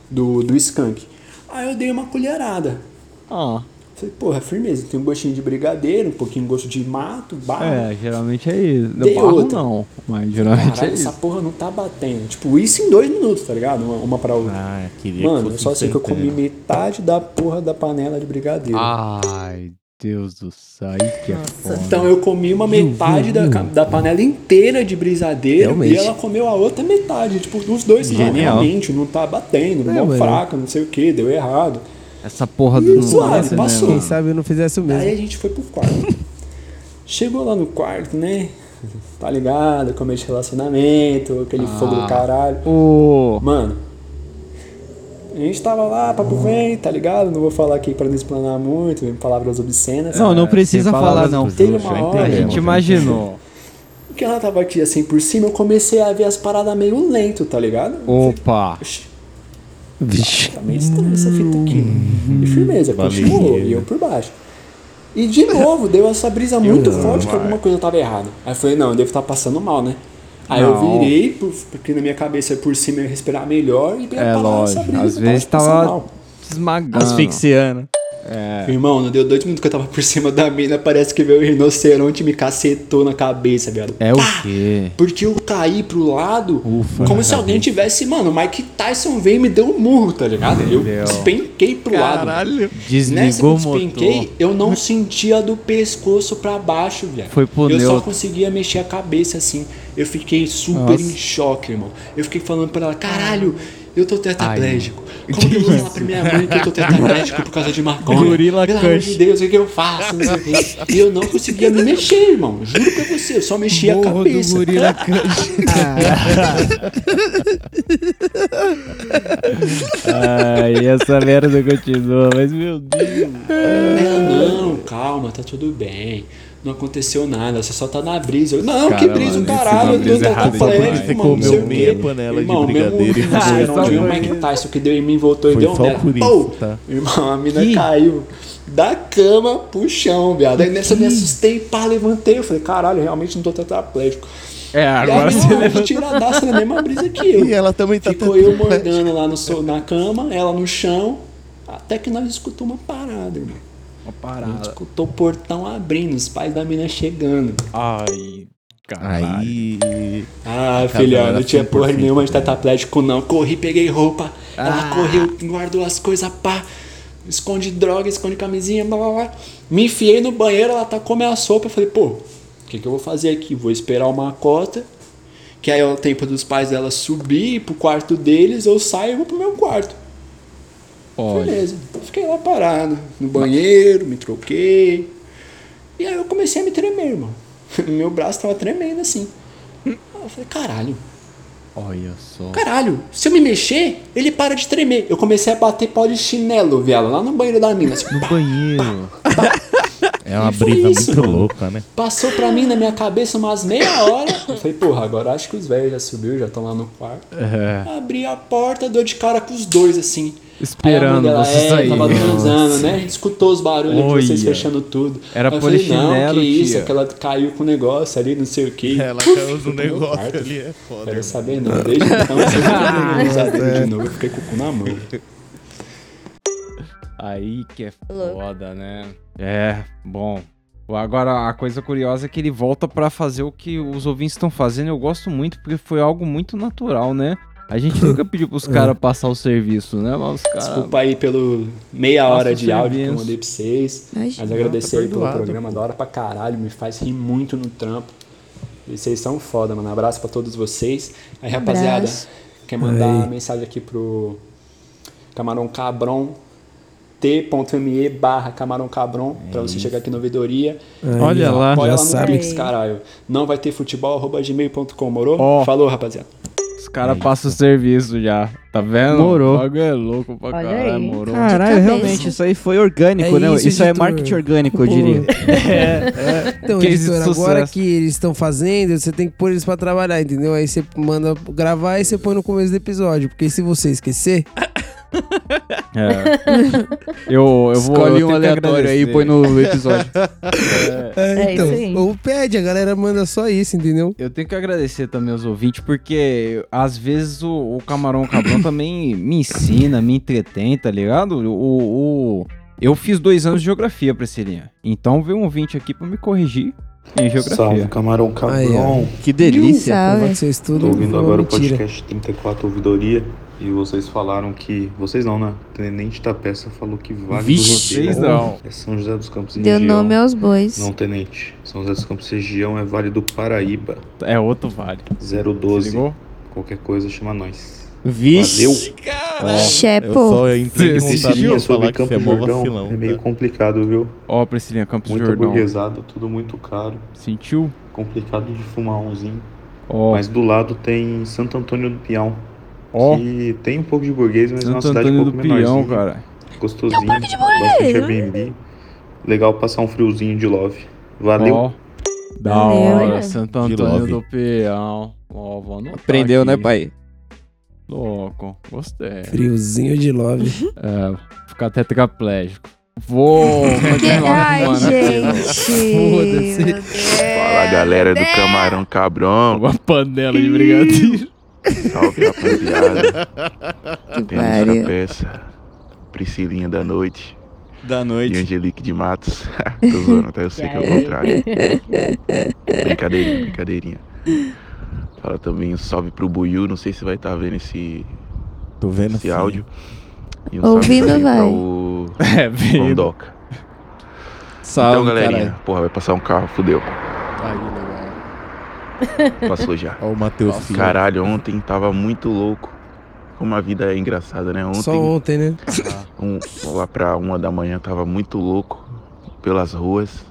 do, do skunk. Aí eu dei uma colherada. Ah, Falei, porra, firmeza, tem um gostinho de brigadeiro, um pouquinho de gosto de mato, barro. é, geralmente é isso. Dei barro outra. não, mas geralmente Caralho, é essa isso. porra não tá batendo. Tipo, isso em dois minutos, tá ligado? Uma, uma pra outra. Ah, queria Mano, que fosse só sei que eu comi metade da porra da panela de brigadeiro. Ai, Deus do céu, aí que é foda. Então eu comi uma metade da, da panela inteira de brisadeiro Realmente. e ela comeu a outra metade. Tipo, os dois não, Genial. realmente, não tá batendo, É, mó mano. fraca, não sei o que, deu errado. Essa porra do... suave, Nossa, passou. né, Quem sabe eu não fizesse o Aí mesmo. a gente foi pro quarto. Chegou lá no quarto, né? Tá ligado? Começo de relacionamento, aquele fogo do caralho. Ô, Mano, a gente tava lá, papo vem, tá ligado? Não vou falar aqui pra não explanar muito, palavras obscenas. Não, não precisa falar, não. Teve uma hora- A gente imaginou. que ela tava aqui assim por cima, eu comecei a ver as paradas meio lento, tá ligado? Opa! Vixe. Tá meio estranho essa fita aqui. E firmeza, continuou. E eu por baixo. E de novo, deu essa brisa muito não, forte que alguma coisa tava errada. Aí eu falei, não, eu devo estar passando mal, né? Aí Não. eu virei, por- porque na minha cabeça por cima eu ia respirar melhor e É lógico. brisa. Às vezes tava mal. esmagando. Asfixiando. É. Irmão, não deu dois minutos que eu tava por cima da mina, parece que veio o rinoceronte e me cacetou na cabeça, viado. É o quê? Porque eu caí pro lado Ufa, como se alguém tivesse, mano, o Mike Tyson veio e me deu um murro, tá ligado? Eu despenquei pro lado. Caralho. Nessa que Desligou eu o motor. despenquei, eu não sentia do pescoço pra baixo, velho. Foi pro Eu só neutro. conseguia mexer a cabeça assim. Eu fiquei super Nossa. em choque, irmão. Eu fiquei falando pra ela, caralho, eu tô tetraplégico. Como que eu vou falar pra minha mãe que eu tô tetraplégico por causa de maconha? Gorila Pelo amor de Deus, o que, eu faço? Não sei o quê. E eu não conseguia me mexer, irmão. Juro pra você, eu só mexia a Morro do cabeça. gorila Ai, essa merda continua, mas meu Deus. Ela, não, calma, tá tudo bem. Não aconteceu nada, você só tá na brisa. Eu, não, que brisa, mano, caralho, eu tô tetraplégico, demais. mano, sei Comeu o meia panela de Irmão, brigadeiro e mesmo vi o Mike isso. Tyson que deu em mim, voltou e Foi deu um por isso, Pô! tá? Irmão, a mina caiu da cama pro chão, viado. Aí nessa eu me assustei, pá, levantei. Eu falei, caralho, realmente não tô tetraplégico. É, E a agora mina, você ó, levanta. tiradaça na mesma brisa que eu. E ela também tá Ficou eu mordando lá no, na cama, ela no chão, até que nós escutamos uma parada, irmão. Uma A gente parada. escutou o portão abrindo, os pais da mina chegando. Ai, caralho. Aí. Ah, filhão, não tinha por porra nenhuma de tetraplégico, não. Corri, peguei roupa. Ela Ah. correu, guardou as coisas, pá. Esconde droga, esconde camisinha, blá blá blá. Me enfiei no banheiro, ela tacou minha sopa. Eu falei, pô, o que, que eu vou fazer aqui? Vou esperar uma cota. Que aí é o tempo dos pais dela subir pro quarto deles, eu saio e vou pro meu quarto. Olha. Beleza. Fiquei lá parado, no banheiro, me troquei. E aí eu comecei a me tremer, irmão. Meu braço tava tremendo assim. Eu falei, caralho, Olha só. caralho, se eu me mexer, ele para de tremer. Eu comecei a bater pau de chinelo, viado, lá no banheiro da mina. Assim, No banheiro. É uma E brisa isso, muito mano. louca, né? Passou pra mim na minha cabeça umas meia hora. Eu falei, porra, agora acho que os velhos já subiu, já estão lá no quarto. É. Abri a porta, dou de cara com os dois, assim. Esperando Aí a mãe dela, você é, sair. Tava transando, né? A gente escutou os barulhos de vocês fechando tudo. Era eu falei, não, que isso, tia. é que ela caiu com o negócio ali, não sei o que. Ela caiu no negócio ali, é foda. Quero saber não, desde então vocês não usar dele de novo, eu fiquei com o cu na mão. Aí que é Louco. foda, né? É, bom. Agora, a coisa curiosa é que ele volta pra fazer o que os ouvintes estão fazendo. Eu gosto muito porque foi algo muito natural, né? A gente nunca pediu pros caras passar o serviço, né? Mas os caras. Desculpa aí pelo meia Passa hora de áudio que eu mandei pra vocês. Imagina. Mas agradecer Tá aí pelo programa, da hora pra caralho, me faz rir muito no trampo. E vocês são foda, mano. Abraço pra todos vocês. Aí, rapaziada, Abraço. quer mandar Aí. mensagem aqui pro Camarão Cabron, t.me barra Camarão Cabron, pra você chegar aqui na ouvidoria. Aí, Olha lá. Já lá no sabe. Pix, caralho. Não vai ter futebol, arroba gmail.com, morou? Ó. Falou, rapaziada. Os caras passam o serviço já. Tá vendo? Morou. O bagulho é louco pra Olha caralho. aí. Morou. Caralho, realmente, isso aí foi orgânico, É né? isso, Isso, é editor. marketing orgânico, eu diria. Então, Case de editor, agora sucesso. que eles estão fazendo, você tem que pôr eles pra trabalhar, entendeu? Aí você manda gravar e você põe no começo do episódio. Porque se você esquecer, É. Eu, eu vou. Escolhe eu um aleatório aí e põe no episódio. é, É então, isso aí. ou pede, a galera manda só isso, entendeu? Eu tenho que agradecer também aos ouvintes, porque às vezes o, o Camarão Cabrão também me ensina, me entretém, tá ligado? O, o- eu fiz dois anos de geografia, Priscilinha. Então veio um ouvinte aqui pra me corrigir em Salve, geografia. camarão Aí, cabrão. Que delícia. Salve. Que vocês tudo? Tô ouvindo agora o mentira. podcast 34 Ouvidoria e vocês falaram que. Vocês não, né? O Tenente da Peça falou que vale Vixe, do vocês rodeio. não. É São José dos Campos Deu região. nome aos bois. Não, Tenente. São José dos Campos região é Vale do Paraíba. É outro vale. 012. Ligou? Qualquer coisa chama nós. Vixe. Valeu. Eu Chepo. só entrei em contato sobre falar que Campos você é do mó vacilão. é meio tá? complicado, viu? Ó, Priscilinha, Campos Muito do Jordão. burguesado, tudo muito caro. Sentiu? Complicado de fumar umzinho. Ó, Mas do lado tem Santo Antônio do Peão. ó. Que tem um pouco de burguês, mas é uma Santo cidade Antônio um do pouco Pião, menorzinha. cara. Gostosinho. Bastante Airbnb. Legal passar um friozinho de love. Valeu. Ó. Da Valeu. hora, Santo De Antônio do Peão. Ó, vou anotar Aprendeu, né, aqui. pai? Louco, gostei. Friozinho de love. É, ficar tetraplégico. Vou continuar Ai, aqui. gente. Fala galera do Camarão Cabrão. Uma panela de brigadeiro. Salve rapaziada. Que Temos pariu. peça. Priscilinha da noite. Da E noite. Angelique de Matos. Tô zoando, tá? Eu sei que é o contrário. Brincadeirinha, brincadeirinha. Fala também um salve pro Buiu. Não sei se vai estar vendo esse, Tô vendo esse sim. áudio. E um Ouvindo, vai. pra o É, vendo. Bondoca. Salve, então, galerinha. caralho. Porra, vai passar um carro, fudeu. Ai, que legal. Passou já. Ó o Matheus Filho. Caralho, ontem tava muito louco. Como a vida é engraçada, né? Ontem, Só ontem, né? um, lá pra uma da manhã, tava muito louco pelas ruas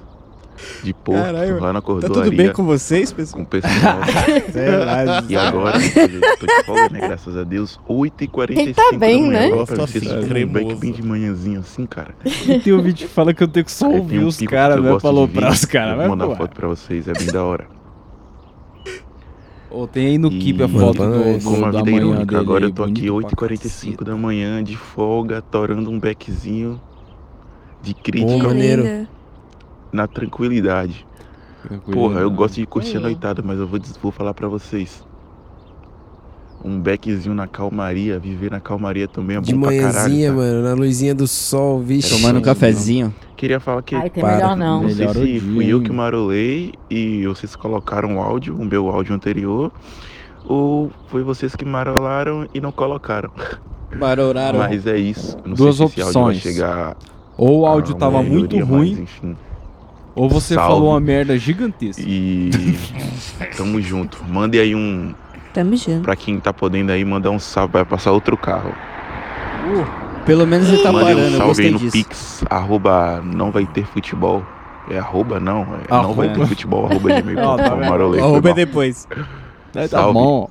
de Porto, Caralho, lá na Tá cordoaria. tudo bem com vocês, pessoal? com o pessoal. E agora, eu tô de folga, né? Graças a Deus. 8h45 Ele tá bem, da manhã. né? Pra vocês um cremoso. break bem de manhãzinho assim, cara. E tem ouvinte que fala que eu tenho que só ouvir um os caras, né? Falou de pra os caras. Vai Vou mandar foto pra vocês, é bem da hora. Ô, tem aí no E- Keep a foto do, Como a da vida é manhã irônica, agora eu tô aqui bonito pra 8h45 da manhã, de folga, torando um beckzinho de Pô, crítica maneiro. Na tranquilidade. Tranquilo, Porra, eu gosto de curtir a noitada, mas eu vou, vou falar pra vocês. Um beckzinho na calmaria, viver na calmaria também é bom De pra caralho. manhãzinha, tá? mano, na luzinha do sol, vixe. Tomando um cafezinho. Queria falar que Ai, tem Para. melhor não. não sei Melhor o se fui eu que marolei e vocês colocaram o áudio, o meu áudio anterior, ou foi vocês que marolaram e não colocaram. Baroraram. Mas é isso. Duas sei se esse áudio vai opções. chegar Ou o áudio tava muito ruim, mas, enfim. Ou você Salve. falou uma merda gigantesca. E tamo junto. Mande aí um. Tamo junto. Pra quem tá podendo aí, mandar um salve. Vai passar outro carro. Pelo menos ele tá Mande parando, um eu salve gostei aí no disso. Pix, arroba não vai ter futebol. É arroba não, é não vai ter futebol, arroba Ó, tá gmail.com, marolei. foi Arroba depois. Tá bom.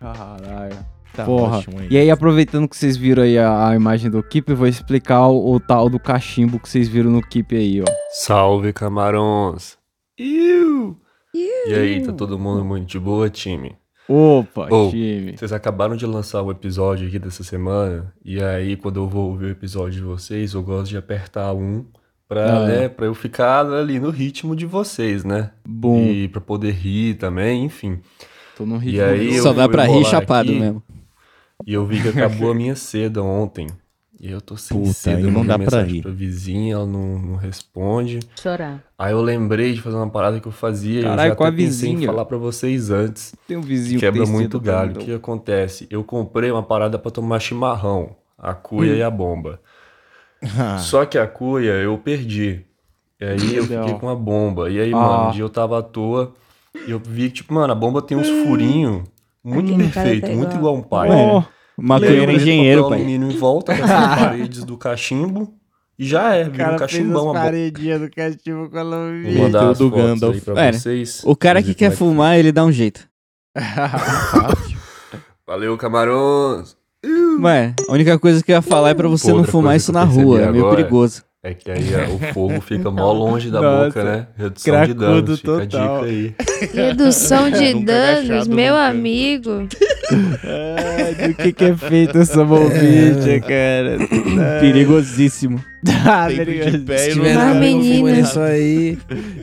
Caralho. Tá Porra. ótimo aí. E aí, aproveitando que vocês viram aí a, a imagem do Keep, eu vou explicar o, o tal do cachimbo que vocês viram no Keep aí, ó. Salve, camarões! Iu! E aí, tá todo mundo muito de boa, time? Opa, Ô, time. Vocês acabaram de lançar o episódio aqui dessa semana, e aí quando eu vou ouvir o episódio de vocês, eu gosto de apertar um pra, Ah. né, pra eu ficar ali no ritmo de vocês, né? Bom. E pra poder rir também, enfim. Tô no E ritmo. aí eu Só dá pra rir chapado aqui, mesmo. E eu vi que acabou a minha seda ontem. E eu tô sem Puta, seda, não mandei dá pra mensagem rir. pra vizinha, ela não, não responde. Chorar. Aí eu lembrei de fazer uma parada que eu fazia e eu Caralho, já com a até pensei em vizinha. falar pra vocês antes. Tem um vizinho que quebra muito galho. O que acontece? Eu comprei uma parada pra tomar chimarrão, a cuia Hum. e a bomba. Ah. Só que a cuia eu perdi. E aí eu fiquei com a bomba. E aí, Ah. mano, um dia eu tava à toa e eu vi que, tipo, mano, a bomba tem uns furinhos muito Aquele cara perfeito, tá muito igual. igual um pai. Ó, Maconheiro aí eu engenheiro, papel pai. alumínio em volta das paredes do cachimbo e já é, vira um cachimbão a bomba. paredinhas do cachimbo com a Vou mandar as do fotos Gandalf. aí pra Pera, vocês. O cara que quer como é fumar, ele dá um jeito. Valeu, camarões! é. Ué, a única coisa que eu ia falar é pra você Pô, não outra fumar coisa isso que eu na percebi rua, é meio agora perigoso. É que aí é, o fogo fica mó longe da Nossa, boca, né? Redução de danos, fica a total. dica aí. Redução de danos, meu nunca. amigo. Ai, do que que é feito essa bobicha, cara? Perigosíssimo. Ah, pé Se e tiver nada menina. isso aí,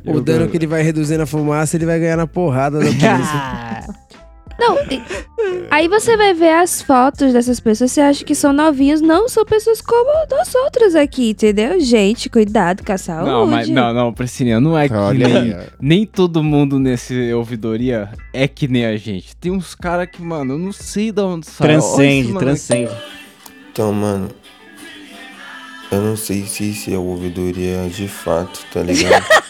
o dano que ele vai reduzir na fumaça, ele vai ganhar na porrada da polícia. Não, e- aí você vai ver as fotos dessas pessoas, você acha que são novinhos, não são pessoas como nós outros aqui, entendeu? Gente, cuidado com a saúde. Não, mas não, não, Priscilinha, não é que nem, nem todo mundo nesse ouvidoria é que nem a gente. Tem uns caras que, mano, eu não sei de onde sai. Olha Transcende, transcende. Então, mano, eu não sei se isso é ouvidoria de fato, tá ligado?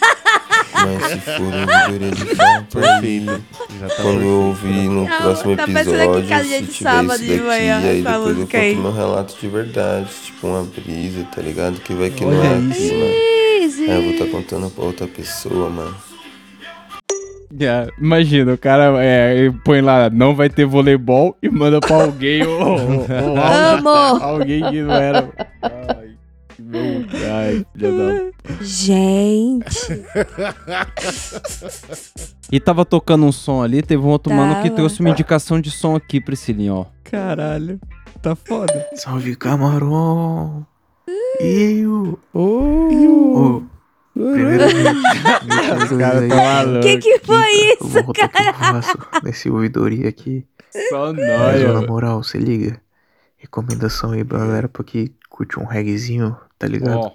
Mas se for ouvidoria de fato, aí, Já tá quando eu ouvir no Não, próximo tá episódio, casa se de tiver sábado isso de daqui, manhã, aí depois eu aí. conto meu relato de verdade, tipo uma brisa, tá ligado? Que vai que não é aqui, mano. Aí eu vou estar contando pra outra pessoa, mano. É, imagina, o cara é, põe lá, não vai ter voleibol e manda pra alguém ou, alguém que não era. Meu Ai, filha da... Gente. E tava tocando um som ali, teve um outro mano que Tava. trouxe uma indicação de som aqui, Priscilinha, ó. Caralho, tá foda. Salve camarão! Eu! Primeiramente, Os caras tão malucos. Que que foi isso, eu faço nesse ouvidoria aqui. Só Mas, na moral, se liga. Recomendação aí pra galera pra que curte um reggaezinho, tá ligado? Ó,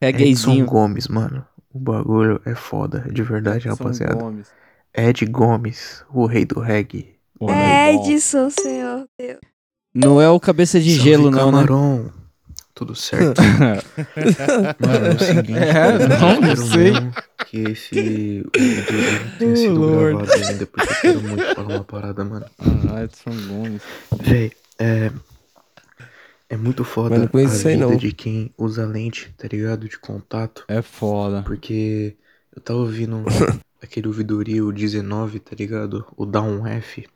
reguezinho. Edson Gomes, mano. O bagulho é foda, de verdade, Edson rapaziada. Gomes. Ed Gomes, o rei do reggae. Edson, senhor Deus. Não é o cabeça de Salve, gelo, não, né? camarão. Tudo certo? Mano, é o seguinte, É, eu não, não sei. que esse vídeo não tenha sido Lord. gravado ainda, porque eu quero muito falar uma parada, mano. Ah, Edson Gomes. Véi, é. É muito foda Mas não conheço a isso aí, vida não. de quem usa lente, tá ligado? De contato. É foda. Porque eu tava ouvindo aquele ouvidoria, o 19, tá ligado? O Down F.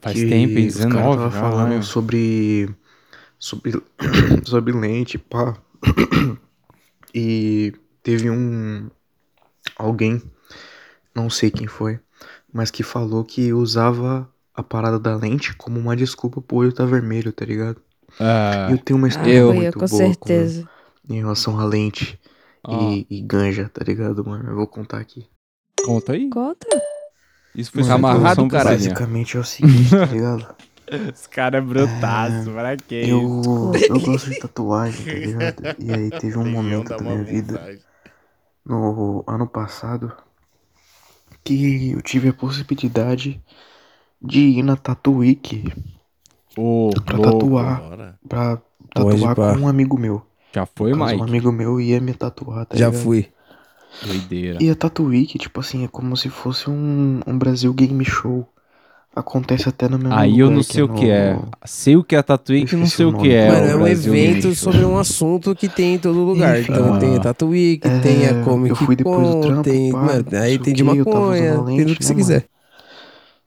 Faz que tempo, hein? Os caras 19, tava falando sobre. Sobre. sobre lente, pá. E teve um. Alguém, não sei quem foi, mas que falou que usava a parada da lente como uma desculpa pro olho tá vermelho, tá ligado? Ah, eu tenho uma história eu, muito com boa certeza. Com, em relação à lente e, e ganja, tá ligado, mano? Eu vou contar aqui. Conta aí. Conta. Isso foi Mano, introdução, caralho. Basicamente é o seguinte, tá ligado? Esse cara é brutaço, pra que isso? Eu, eu gosto de tatuagem, tá ligado? E aí teve um momento da minha vida, no ano passado, que eu tive a possibilidade de ir na Tattoo Week Ô, pra louco. tatuar, pra Pode tatuar pá. com um amigo meu. Já foi, caso, Um amigo meu ia me tatuar, tá Já ligado? fui. Doideira. E a Week, tipo assim, é como se fosse um, um Brasil Game Show. Acontece até no mesmo Aí eu não sei o no- que é. Sei o que é Tatuí que não sei o o que é. Mano, é um Brasil evento Game Show. sobre um assunto que tem em todo lugar. Enfim, então ah. tem a Tatuí, que tem É, a Comic eu fui depois do Con, trampo, tem, pá, mano, aí tem de maconha, tem lente, do que você né, quiser.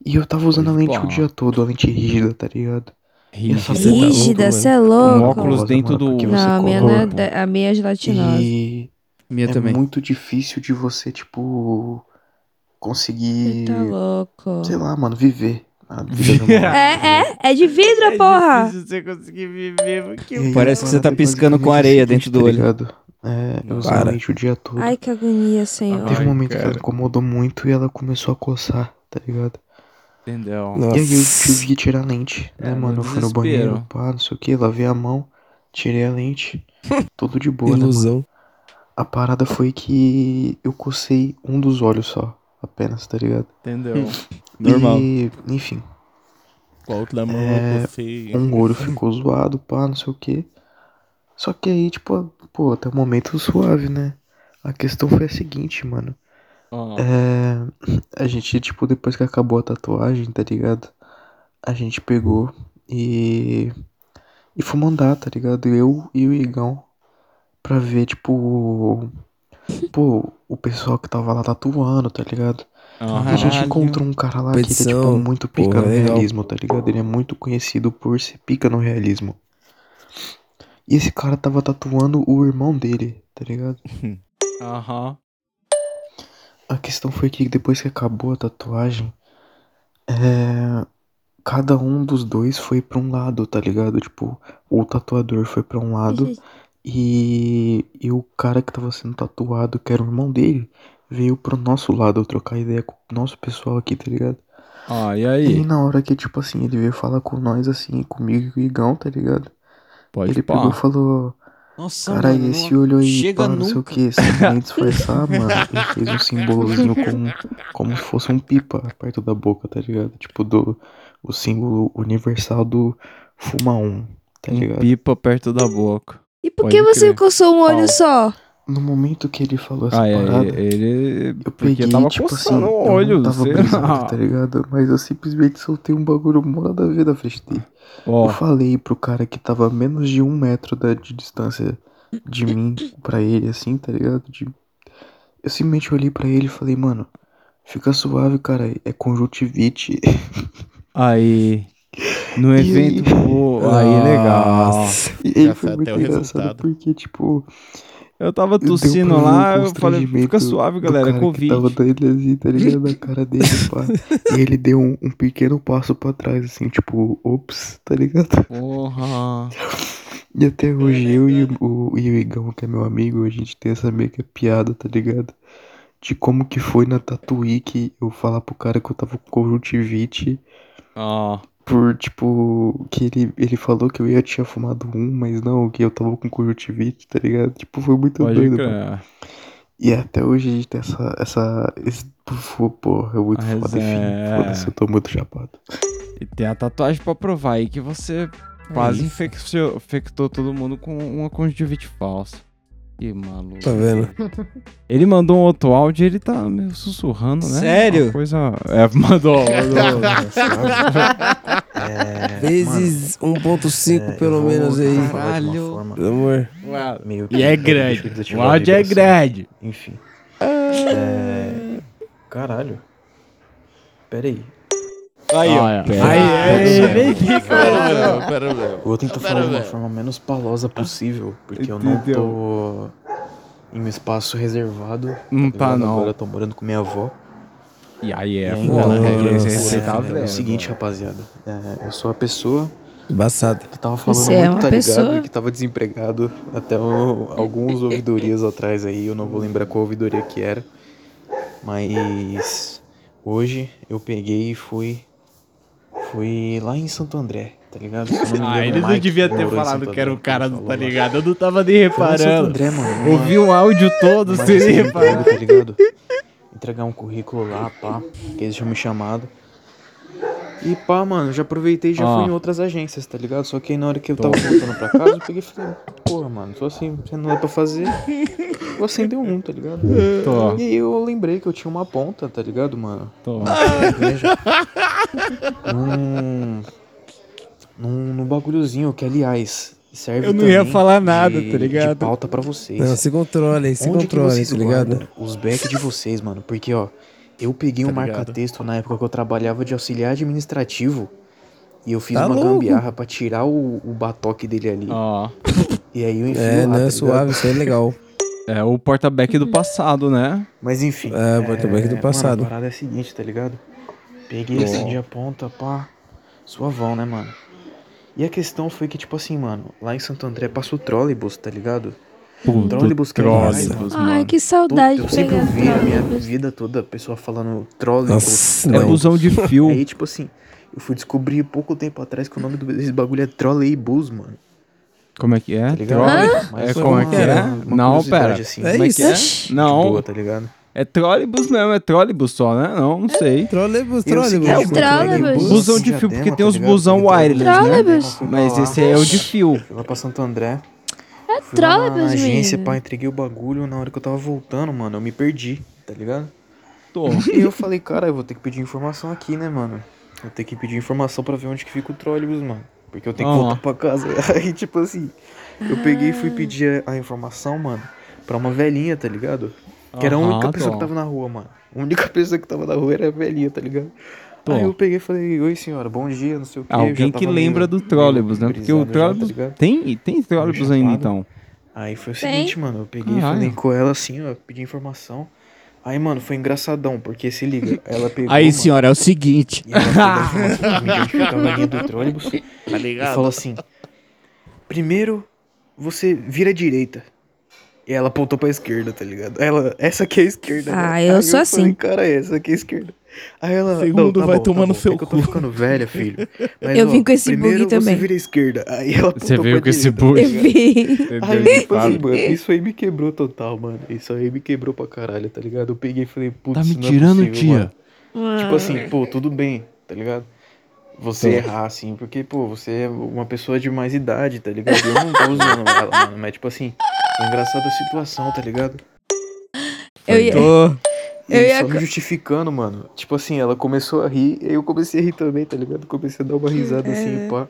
E eu tava usando a lente o dia todo, a lente rígida, tá ligado? Rígida. porra Rígida, louca, cê é louco. Com óculos Rosa, dentro mano, do- Não, você a minha, coloca- não é, a minha é gelatinosa. E Minha é também. muito difícil de você, tipo, conseguir, Tá louco. sei lá, mano, viver. É, é, é de vidro, porra. você conseguir viver, porque aí, Parece que você tá é piscando com areia dentro do tá olho. ligado? É, eu a o dia todo. Ai, que agonia, senhor. Teve um momento que cara. ela incomodou muito e ela começou a coçar, tá ligado? Entendeu? E aí eu Nossa. tive que tirar a lente, né, É, no mano? Eu fui no banheiro, pá, não sei o que, lavei a mão, tirei a lente, tudo de boa, né, mano? Ilusão. A parada foi que eu cocei um dos olhos só, apenas, tá ligado? Entendeu? Normal. E, enfim, Com a outra mão É, você. um olho ficou zoado, pá, não sei o que. Só que aí, tipo, pô, até o momento suave, né? A questão foi a seguinte, mano. Ó, É, a gente, tipo, depois que acabou a tatuagem, tá ligado? A gente pegou e. E fomos andar, tá ligado? Eu e o Igão. Pra ver, tipo. Pô, o pessoal que tava lá tatuando, tá ligado? A gente Caralho. encontrou um cara lá que ele é, tipo, muito pica Porra, no legal. realismo, tá ligado? Ele é muito conhecido por ser pica no realismo. E esse cara tava tatuando o irmão dele, tá ligado? Aham. A questão foi que depois que acabou a tatuagem, é, cada um dos dois foi pra um lado, tá ligado? Tipo, o tatuador foi pra um lado e, e o cara que tava sendo tatuado, que era o irmão dele, veio pro nosso lado trocar ideia com o nosso pessoal aqui, tá ligado? Ah, e E aí? na hora que, tipo assim, ele veio falar com nós, assim, comigo e com o Igão, tá ligado? Pode ele pá. pegou e falou. Nossa, Cara, mano, esse não olho aí, chega pá, não sei o que, sem nem disfarçar, mano. Ele fez um símbolozinho como, como se fosse um pipa perto da boca, tá ligado? Tipo, do, o símbolo universal do Fuma 1, tá Um ligado? pipa perto da boca. E por Pode que você crer. coçou um olho Qual? só? No momento que ele falou essa Ah, é, parada, ele. eu peguei, tava tipo assim, coçando o eu olho. não tava sei brisando, tá ligado? Mas eu simplesmente soltei um bagulho mó nada a ver da frente dele. Ó, Eu falei pro cara que tava a menos de um metro da, de distância de mim pra ele, assim, tá ligado? De... Eu simplesmente olhei pra ele e falei, mano, fica suave, cara, é conjuntivite. aí. No E evento, aí- pô, aí legal. E aí foi muito engraçado resultado. porque, tipo. Eu tava tossindo lá, eu falei, fica suave, galera, é Covid. Tava dando assim, tá ligado? Na cara dele, pá. e ele deu um, um pequeno passo pra trás, assim, tipo, ops, tá ligado? Porra. E até hoje eu e o, e o Igão, que é meu amigo, a gente tem essa meio que piada, tá ligado? De como que foi na Tatuí que eu falar pro cara que eu tava com conjuntivite. Ó. Por, tipo, que ele, ele falou que eu ia tinha fumado um, mas não, que eu tava com conjuntivite, tá ligado? Tipo, foi muito Pode doido, mano. E até hoje a gente tem essa. essa esse, pô, porra, é muito Mas foda, enfim. é- Foda-se, eu tô muito chapado. E tem a tatuagem pra provar aí que você quase isso. infecciou- infectou todo mundo com uma conjuntivite falsa. Que maluco. Tá vendo? Ele mandou um outro áudio e ele tá meio sussurrando, né? Sério? Uma coisa. É, mandou, mandou. É, Vezes 1.5 é, pelo menos aí. forma Pelo amor. meio E é grande. O áudio da é assim. grande. Enfim. É... Caralho. Pera aí. Aí, ó. Olha, Pera aí, aí, Pera nem fica. Eu vou tentar falar de uma forma menos palosa possível, porque eu não tô em um espaço reservado. Não tá, ligado? não. Agora eu tô morando com minha avó. E aí é é, é, tá é, o seguinte, rapaziada. é, eu sou a pessoa Embaçado. que tava falando Você é muito, uma tá pessoa? ligado? Que tava desempregado até o- alguns ouvidorias atrás aí. Eu não vou lembrar qual ouvidoria que era. Mas hoje eu peguei e fui. Fui lá em Santo André, tá ligado? Ah, ele o não devia ter falado que era o cara, falou tá ligado? Eu não tava nem Foi em Santo reparando. André, mano. Ouvi o áudio todo, emprego, reparou. tá ligado? Entregar um currículo lá, pá, que eles tinham me chamado. E pá, mano, já aproveitei e já Ó. fui em outras agências, tá ligado? Só que aí na hora que eu tava voltando pra casa, eu peguei e falei, porra, mano, tô assim, sem nada pra fazer, vou acender um, tá ligado? Tô. E aí eu lembrei que eu tinha uma ponta, tá ligado, mano? Tô. Veja. Num, num, num bagulhozinho que, aliás, serve Eu não ia falar nada, de- tá ligado? De pauta pra vocês. Não, se controle, se Onde que controle, vocês tá ligado? os back de vocês, mano? Porque, ó, eu peguei um Tá ligado? marca-texto na época que eu trabalhava de auxiliar administrativo e eu fiz Tá uma louco. gambiarra pra tirar o, o batoque dele ali. Ó. E aí eu enfio É, lá, né? tá Suave, isso aí é legal. É o porta-back do passado, né? Mas enfim. É, o porta-back do passado. Mano, a parada é a seguinte, tá ligado? Peguei, Ó. acendi a ponta, pá. Suavão, né, mano? E a questão foi que, tipo assim, mano, lá em Santo André passa o trolleybus, tá ligado? Puto trolleybus que mano, Ai, que saudade Eu de sempre ouvi a minha vida toda a pessoa falando trolleybus. Nossa, É busão de fio. Aí, tipo assim, eu fui descobrir pouco tempo atrás que o nome do- desse bagulho é trolleybus, mano. Como é que é? Tá ligado? Trolley? Mas É como é que é? Não, pera. assim. É Como é que é? isso. Não. boa, tá ligado? É trolleybus mesmo, é trolleybus só, né? Não, não sei. Trolleybus, E é o trolleybus. seguinte, É o mano, trolleybus. eu Busão de fio, porque tá tem os ligado? busão wireless, né? Mas esse aí é o de fio. Lá pra Santo André. É Fui lá na, na agência, pá, entreguei o bagulho. Na hora que eu tava voltando, mano, eu me perdi, tá ligado? Tô. E eu falei, cara, eu vou ter que pedir informação aqui, né, mano? Vou ter que pedir informação pra ver onde que fica o trolleybus, mano. Porque eu tenho que voltar pra casa. Aí, tipo assim, eu peguei e fui pedir a, a informação, mano, pra uma velhinha, tá ligado? Que era a única pessoa tô. que tava na rua, mano. A única pessoa que tava na rua era a velhinha, tá ligado? Tô. Aí eu peguei e falei, oi senhora, bom dia, não sei o que. Alguém que lembra do trolleybus, né? Porque o trolleybus. Tem, tem trolleybus ainda então. Aí foi o Tem? seguinte, mano, eu peguei e falei com ela assim, ó, pedi informação. Aí, mano, foi engraçadão, porque se liga, ela pegou. Aí, mano, senhora, é o seguinte. E ela foi dar informação pra mim, onde ficava a linha do trolleybus. Tá E ligado? falou assim: primeiro você vira à direita. E ela apontou pra esquerda, tá ligado? Ela, essa aqui é a esquerda. né? Ah, eu Aí sou Falei, assim. cara, essa aqui é a esquerda. Aí ela. Segundo não, tá vai bom, tomar tá no bom, seu é que eu tô cu. ficando velha, filho. Mas, Eu ó, vim com esse bug primeiro também. Você vira esquerda. Aí ela Você veio com esse bug? tá Eu vi. Aí, tipo assim, mano, isso aí me quebrou total, mano. Isso aí me quebrou pra caralho, tá ligado? Eu peguei e falei, putz, Tá me não é tirando, possível, tia? mano. Tipo assim, pô, tudo bem, tá ligado? Você errar, assim, porque, pô, você é uma pessoa de mais idade, tá ligado? Eu não tô usando ela, mano, mas, tipo assim, foi engraçada a situação, tá ligado? Eu ia- Tô. E Eu ia só me justificando, mano. Tipo assim, ela começou a rir, e eu comecei a rir também, tá ligado? Comecei a dar uma risada assim, pá.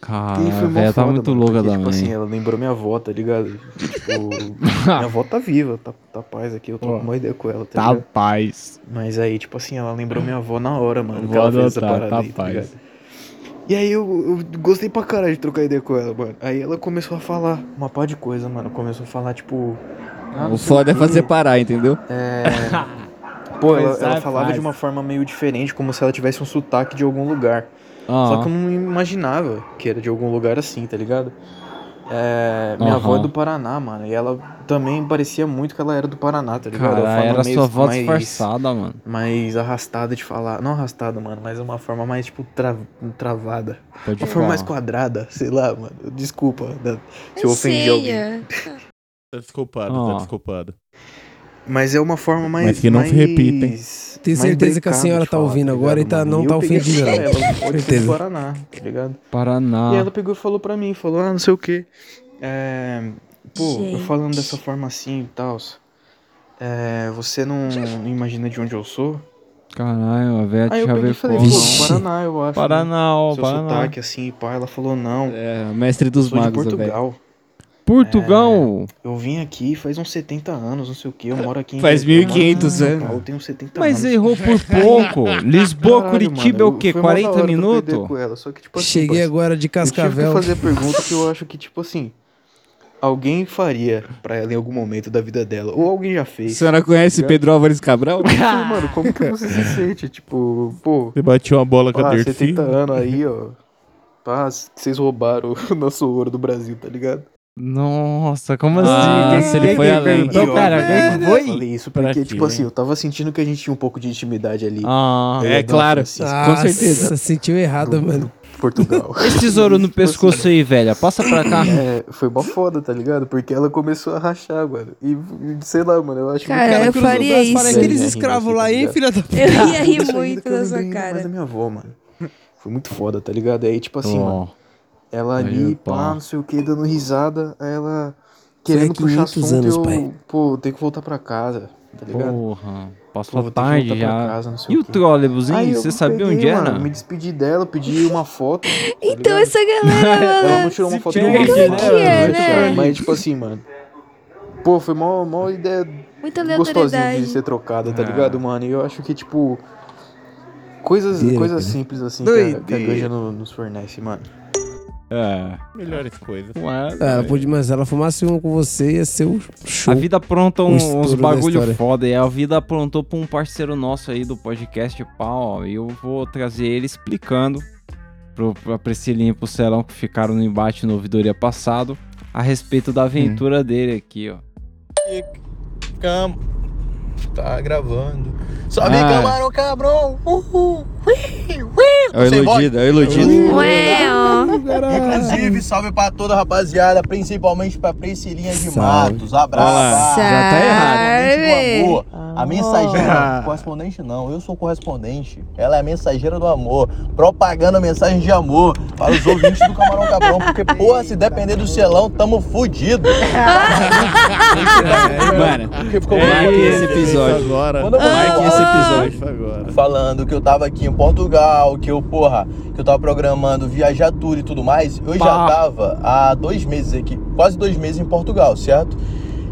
Cara, E foi a mó velha tá muito mano, louca porque, também. Tipo assim, ela lembrou minha avó, tá ligado? Tipo, minha avó tá viva, tá, tá paz aqui, eu tô com uma ideia com ela, tá, Tá ligado? paz. Mas aí, tipo assim, ela lembrou minha avó na hora, mano, que ela fez essa adotar, parada tá aí, tá paz. ligado? E aí eu, eu gostei pra caralho de trocar ideia com ela, mano. Aí ela começou a falar uma par de coisa, mano. Começou a falar, tipo. ah, O foda é fazer parar, entendeu? É. Pô, ela, Pois ela falava de uma forma meio diferente, como se ela tivesse um sotaque de algum lugar. Ah. Só que eu não imaginava que era de algum lugar assim, tá ligado? É, minha avó é do Paraná, mano. E ela também parecia muito que ela era do Paraná, tá ligado? Cara, era meio sua voz mais- disfarçada, mano. Mais arrastada de falar. Não arrastada, mano, mas uma forma mais, tipo, tra- travada. Pode uma forma mais quadrada, sei lá, mano. Desculpa da- se eu Eu ofendi alguém. é. Tá desculpado, Ó. tá desculpado. Mas é uma forma mais. Mas que não se mais- repita, hein? Tenho certeza que a senhora tá falar, ouvindo agora e tá- não tá eu ofendida. Ela, do Certeza. Paraná, tá ligado? Paraná. E ela pegou e falou pra mim, falou, ah, não sei o quê. É, pô, eu Gente. falando dessa forma assim e tal. É, você não, não imagina de onde eu sou? Caralho, a eu já veio falei, pô, Paraná, eu acho. Paraná, ó, Seu Paraná. sotaque assim, pá. Ela falou, não. É, mestre dos eu sou magos. Portugal. Portugal? É, eu vim aqui faz uns 70 anos, não sei o que. Eu moro aqui em Faz eu moro em 1500 São anos. Eu tenho 70 Mas anos. errou por pouco. Lisboa, Caralho, Curitiba mano, é o quê? foi mó da 40 hora trocar minutos? ideia com ela, só que, tipo assim, Cheguei agora de Eu tive Cascavel. que fazer a pergunta que eu acho que, tipo assim, alguém faria pra ela em algum momento da vida dela. Ou alguém já A fez. senhora conhece tá Pedro Álvares Cabral? Tipo, mano, como que você se sente? Tipo, pô. Você bateu uma bola com a Ah, Dirty 70 anos aí, ó. Pá, vocês roubaram o nosso ouro do Brasil, tá ligado? Nossa, como Ah, assim? se ele foi além. Então, cara, quem que Eu foi? falei isso Pra porque, quê, tipo assim, eu tava sentindo que a gente tinha um pouco de intimidade ali. Ah, é a dona claro. Francisca. Com certeza. Nossa, sentiu errado, mano. Portugal. Esse tesouro no pescoço aí, velha. Passa pra cá. É, foi mó foda, tá ligado? Porque ela começou a rachar, mano. E, sei lá, mano, eu acho Cara, que... eu faria isso. Para aqueles escravos lá, hein, filha da puta? Eu ia rir muito da sua cara. da minha avó, mano. Foi muito foda, tá ligado? Aí, tipo assim, Ó. mano, ela Aí, ali, pá. pá, não sei o que, dando risada, aí ela querendo puxar 500 assunto anos, eu, pai. pô, tenho que voltar pra casa, tá ligado? Porra, Pô, passou ter que tarde voltar pra já. casa, não sei e o o trólebus, Aí hein? Você sabia onde era? Mano, me despedi dela, pedi uma foto. tá Então essa galera, Ela mano. não tirou uma foto perde, né? Que é, né? Mas, tipo assim, mano. Pô, foi mó, mó ideia Muita gostosinha de ser trocada, tá É. ligado, mano? E eu acho que, tipo. Coisas, coisas simples assim que a, que a Doideira. Ganja no- nos fornece, mano. É. Melhores coisas. Ué, Ah, ela podia, mas se ela fumasse um com você, ia ser o show. A vida apronta um- estouro uns bagulho foda. E a vida aprontou pra um parceiro nosso aí do podcast Pau. E eu vou trazer ele explicando pro, pra Priscilinha e pro Celão que ficaram no embate no ouvidoria passado a respeito da aventura Hum. dele aqui, ó. Cam... Tá gravando. Sobe Ah. camarão cabrão. Uhul. É iludido, é o iludido. Inclusive, salve pra toda a rapaziada, principalmente pra Priscilinha de Salve. Matos. Abraço. Lá, já tá errado. Do amor. A mensageira. Ah. Correspondente não, eu sou correspondente. Ela é a mensageira do amor. Propaganda mensagem de amor para os ouvintes do Camarão Cabrão. Porque, porra, se depender do celão, tamo fudido. Mano, Porque ficou muito esse episódio. Agora. Marque Ah. esse episódio. Agora. Falando que eu tava aqui em Portugal, que eu, porra, que eu tava programando viajar tudo e tudo mais. Eu já tava há dois meses aqui, quase dois meses em Portugal, certo?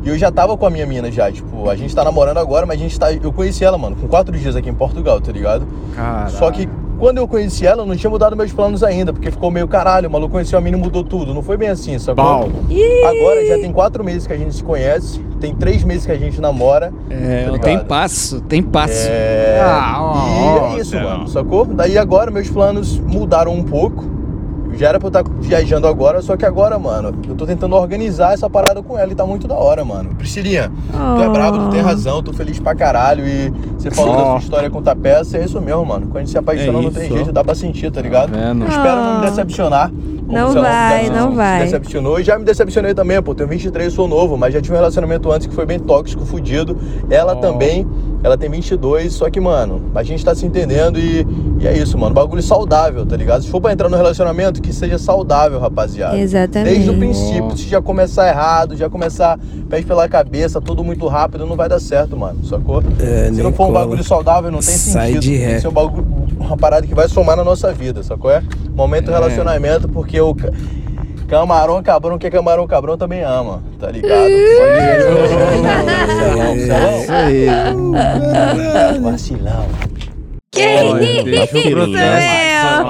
E eu já tava com a minha mina já, tipo, a gente tá namorando agora, mas a gente tá. Eu conheci ela, mano, com quatro dias aqui em Portugal, tá ligado? Caralho. Só que quando eu conheci ela, eu não tinha mudado meus planos ainda, porque ficou meio caralho, o maluco conheceu a mina e mudou tudo. Não foi bem assim, sacou? Pau. Agora já tem quatro meses que a gente se conhece, tem três meses que a gente namora. É, tá tem passo, tem passo. É... Ah, ó, e é isso, Céu. mano, sacou? Daí agora meus planos mudaram um pouco. Já era pra eu estar viajando agora, só que agora, mano, eu tô tentando organizar essa parada com ela e tá muito da hora, mano. Priscilinha, tu é brabo, tu tem razão, tô feliz pra caralho. E você falou da Ó. sua história com o Tapeça, é isso mesmo, mano. Quando a gente se apaixona, É não tem jeito, dá pra sentir, tá ligado? Tá? Eu espero não me Ah. decepcionar. Como Não vai, não vai. decepcionou e já me decepcionei também, pô. Tenho 23, sou novo, mas já tive um relacionamento antes que foi bem tóxico, fudido. Ela também, ela tem 22, só que, mano, a gente tá se entendendo e, e é isso, mano. Bagulho saudável, tá ligado? Se for pra entrar no relacionamento, que seja saudável, rapaziada. Exatamente. Desde o princípio. Se já começar errado, já começar pés pela cabeça, tudo muito rápido, não vai dar certo, mano. Sacou? É, Se não for um bagulho saudável, não tem Sai sentido. de Tem ré. que ser um bagulho, uma parada que vai somar na nossa vida, sacou? É? Momento É. relacionamento, porque o ca- camarão cabrão que é camarão cabrão também ama, tá ligado? É, Isso aí. Vacilão. Que protestar.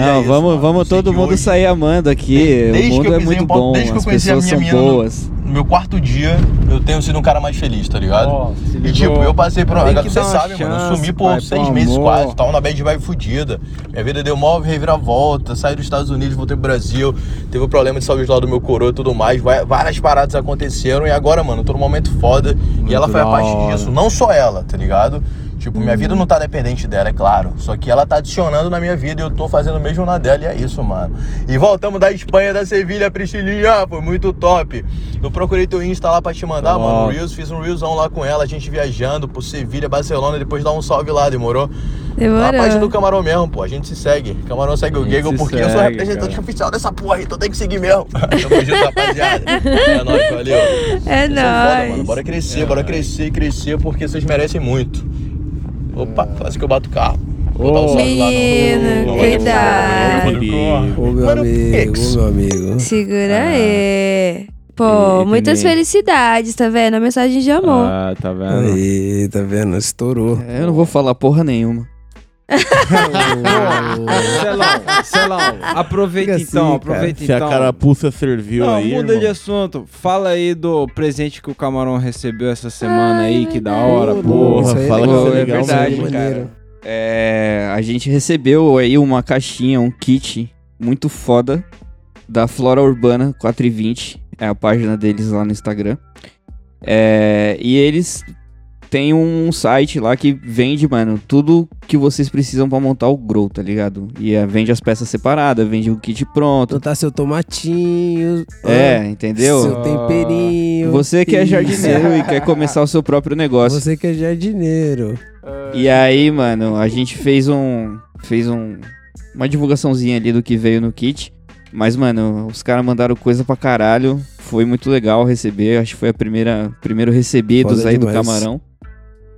Não, vamos, vamos todo mundo sair amando aqui. Desde o mundo é muito bom, desde que eu as pessoas são boas. No meu quarto dia, eu tenho sido um cara mais feliz, tá ligado? Se e tipo, eu passei por uma. Vocês uma sabem, mano. Eu sumi por pai, seis pelo meses amor. quase. Tava na bad vibe fudida. Minha vida deu mó reviravolta. Saí dos Estados Unidos, voltei pro Brasil. Teve o problema de saúde lá do meu coroa e tudo mais. Várias paradas aconteceram. E agora, mano, eu tô num momento foda. e ela foi a parte disso. Não só ela, tá ligado? Tipo, minha vida não tá dependente dela, é claro. Só que ela tá adicionando na minha vida e eu tô fazendo o mesmo na dela e é isso, mano. E voltamos da Espanha, da Sevilha, Priscilinha, foi muito top. Eu procurei teu Insta lá pra te mandar, Top. mano, Reels, fiz um Reelsão lá com ela, a gente viajando por Sevilha, Barcelona, depois dá um salve lá, demorou? Demorou. Na página do Camarão mesmo, pô, a gente se segue. Camarão segue o Gaggle se porque eu sou segue, representante cara. oficial dessa porra, então tem que seguir mesmo. Tamo junto, rapaziada. É nóis, valeu. É são foda, nóis. mano. Bora crescer, bora crescer e crescer porque vocês merecem muito. Opa, quase que eu bato o carro. Vou dar um salve lá no- Menino, no- cuidado. Ô, meu Mano, amigo, ô, meu amigo. Segura aí. Pô, E muitas também- felicidades, tá vendo? A mensagem de amor. Ah, tá vendo? Aí, tá vendo? Estourou. É, eu não vou falar porra nenhuma. Celão, Celão, aproveita Fica então, assim, aproveita Se a então. carapuça serviu Não, aí, muda irmão. de assunto. Fala aí do presente que o Camarão recebeu essa semana aí, que da hora, porra. isso é Fala legal, que é legal, verdade, mano. cara. É, a gente recebeu aí uma caixinha, um kit muito foda da Flora Urbana 420. É a página deles lá no Instagram. É, e eles têm um site lá que vende, mano, tudo que vocês precisam pra montar o grow, tá ligado? E é, vende as peças separadas, vende o kit pronto. Botar seu tomatinho. É, ó, entendeu? Seu temperinho. Você que é jardineiro e quer começar o seu próprio negócio. Você que é jardineiro. E aí, mano, a gente fez um. Fez um. Uma divulgaçãozinha ali do que veio no kit. Mas, mano, os caras mandaram coisa pra caralho. Foi muito legal receber. Acho que foi a primeira. Primeiro recebidos Foda aí do demais. camarão.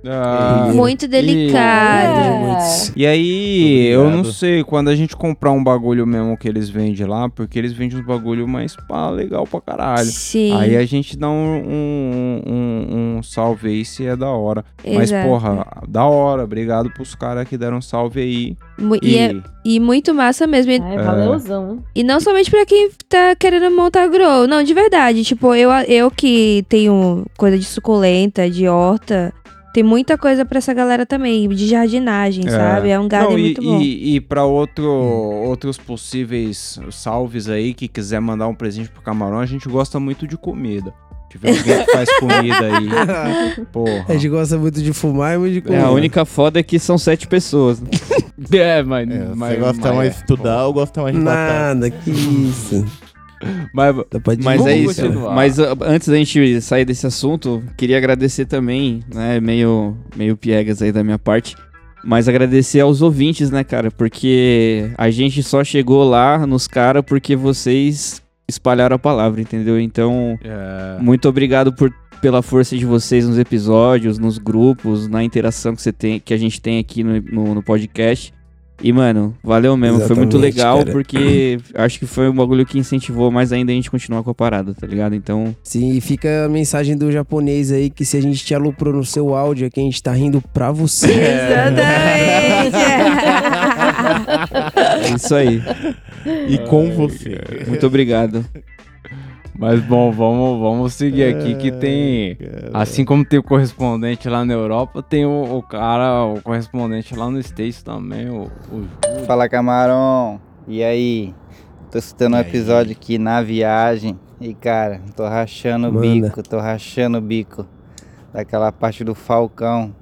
Ah, Muito delicado. E aí, eu não sei, quando a gente comprar um bagulho mesmo que eles vendem lá, porque eles vendem uns bagulho mais pá, legal pra caralho. Sim. Aí a gente dá um, um, um- um salve aí se é da hora. Mas, Exato. porra, da hora. Obrigado pros caras que deram salve aí. Mu- E, é- e muito massa mesmo. E, Ai, valeuzão. e não somente pra quem tá querendo montar grow. Não, de verdade. Tipo, eu, eu que tenho coisa de suculenta, de horta. Tem muita coisa pra essa galera também, de jardinagem, sabe? É um garden Não, e, muito bom. E, e pra outro, outros possíveis salves aí, que quiser mandar um presente pro camarão, a gente gosta muito de comida. Tiver alguém que faz comida aí, porra. A gente gosta muito de fumar e muito de É, comer. a única foda é que são sete pessoas. né? É, mas. É, mas você gosta mas- mais de estudar ou gosta mais de batata? Nada, que isso. Mas, pode Mas é isso. continuar. Mas uh, antes da gente sair desse assunto, queria agradecer também, né? Meio, meio piegas aí da minha parte. Mas agradecer aos ouvintes, né, cara? Porque a gente só chegou lá nos caras porque vocês espalharam a palavra, entendeu? Então, É. muito obrigado por, pela força de vocês nos episódios, nos grupos, na interação que, você tem, que a gente tem aqui no, no, no podcast. E, mano, valeu mesmo. foi muito Exatamente, legal, cara. porque acho que foi um bagulho que incentivou mais ainda a gente continuar com a parada, tá ligado? Então, Sim, e fica a mensagem do japonês aí que se a gente te aloprou no seu áudio é que a gente tá rindo pra você. é isso aí. E com você. Muito obrigado. Mas bom, vamos, vamos seguir aqui que tem. Assim como tem o correspondente lá na Europa, tem o, o cara, o correspondente lá no States também, o, o. Fala camarão, e aí? Tô escutando um episódio aqui na viagem e cara, tô rachando o Manda. bico, tô rachando o bico daquela parte do Falcão.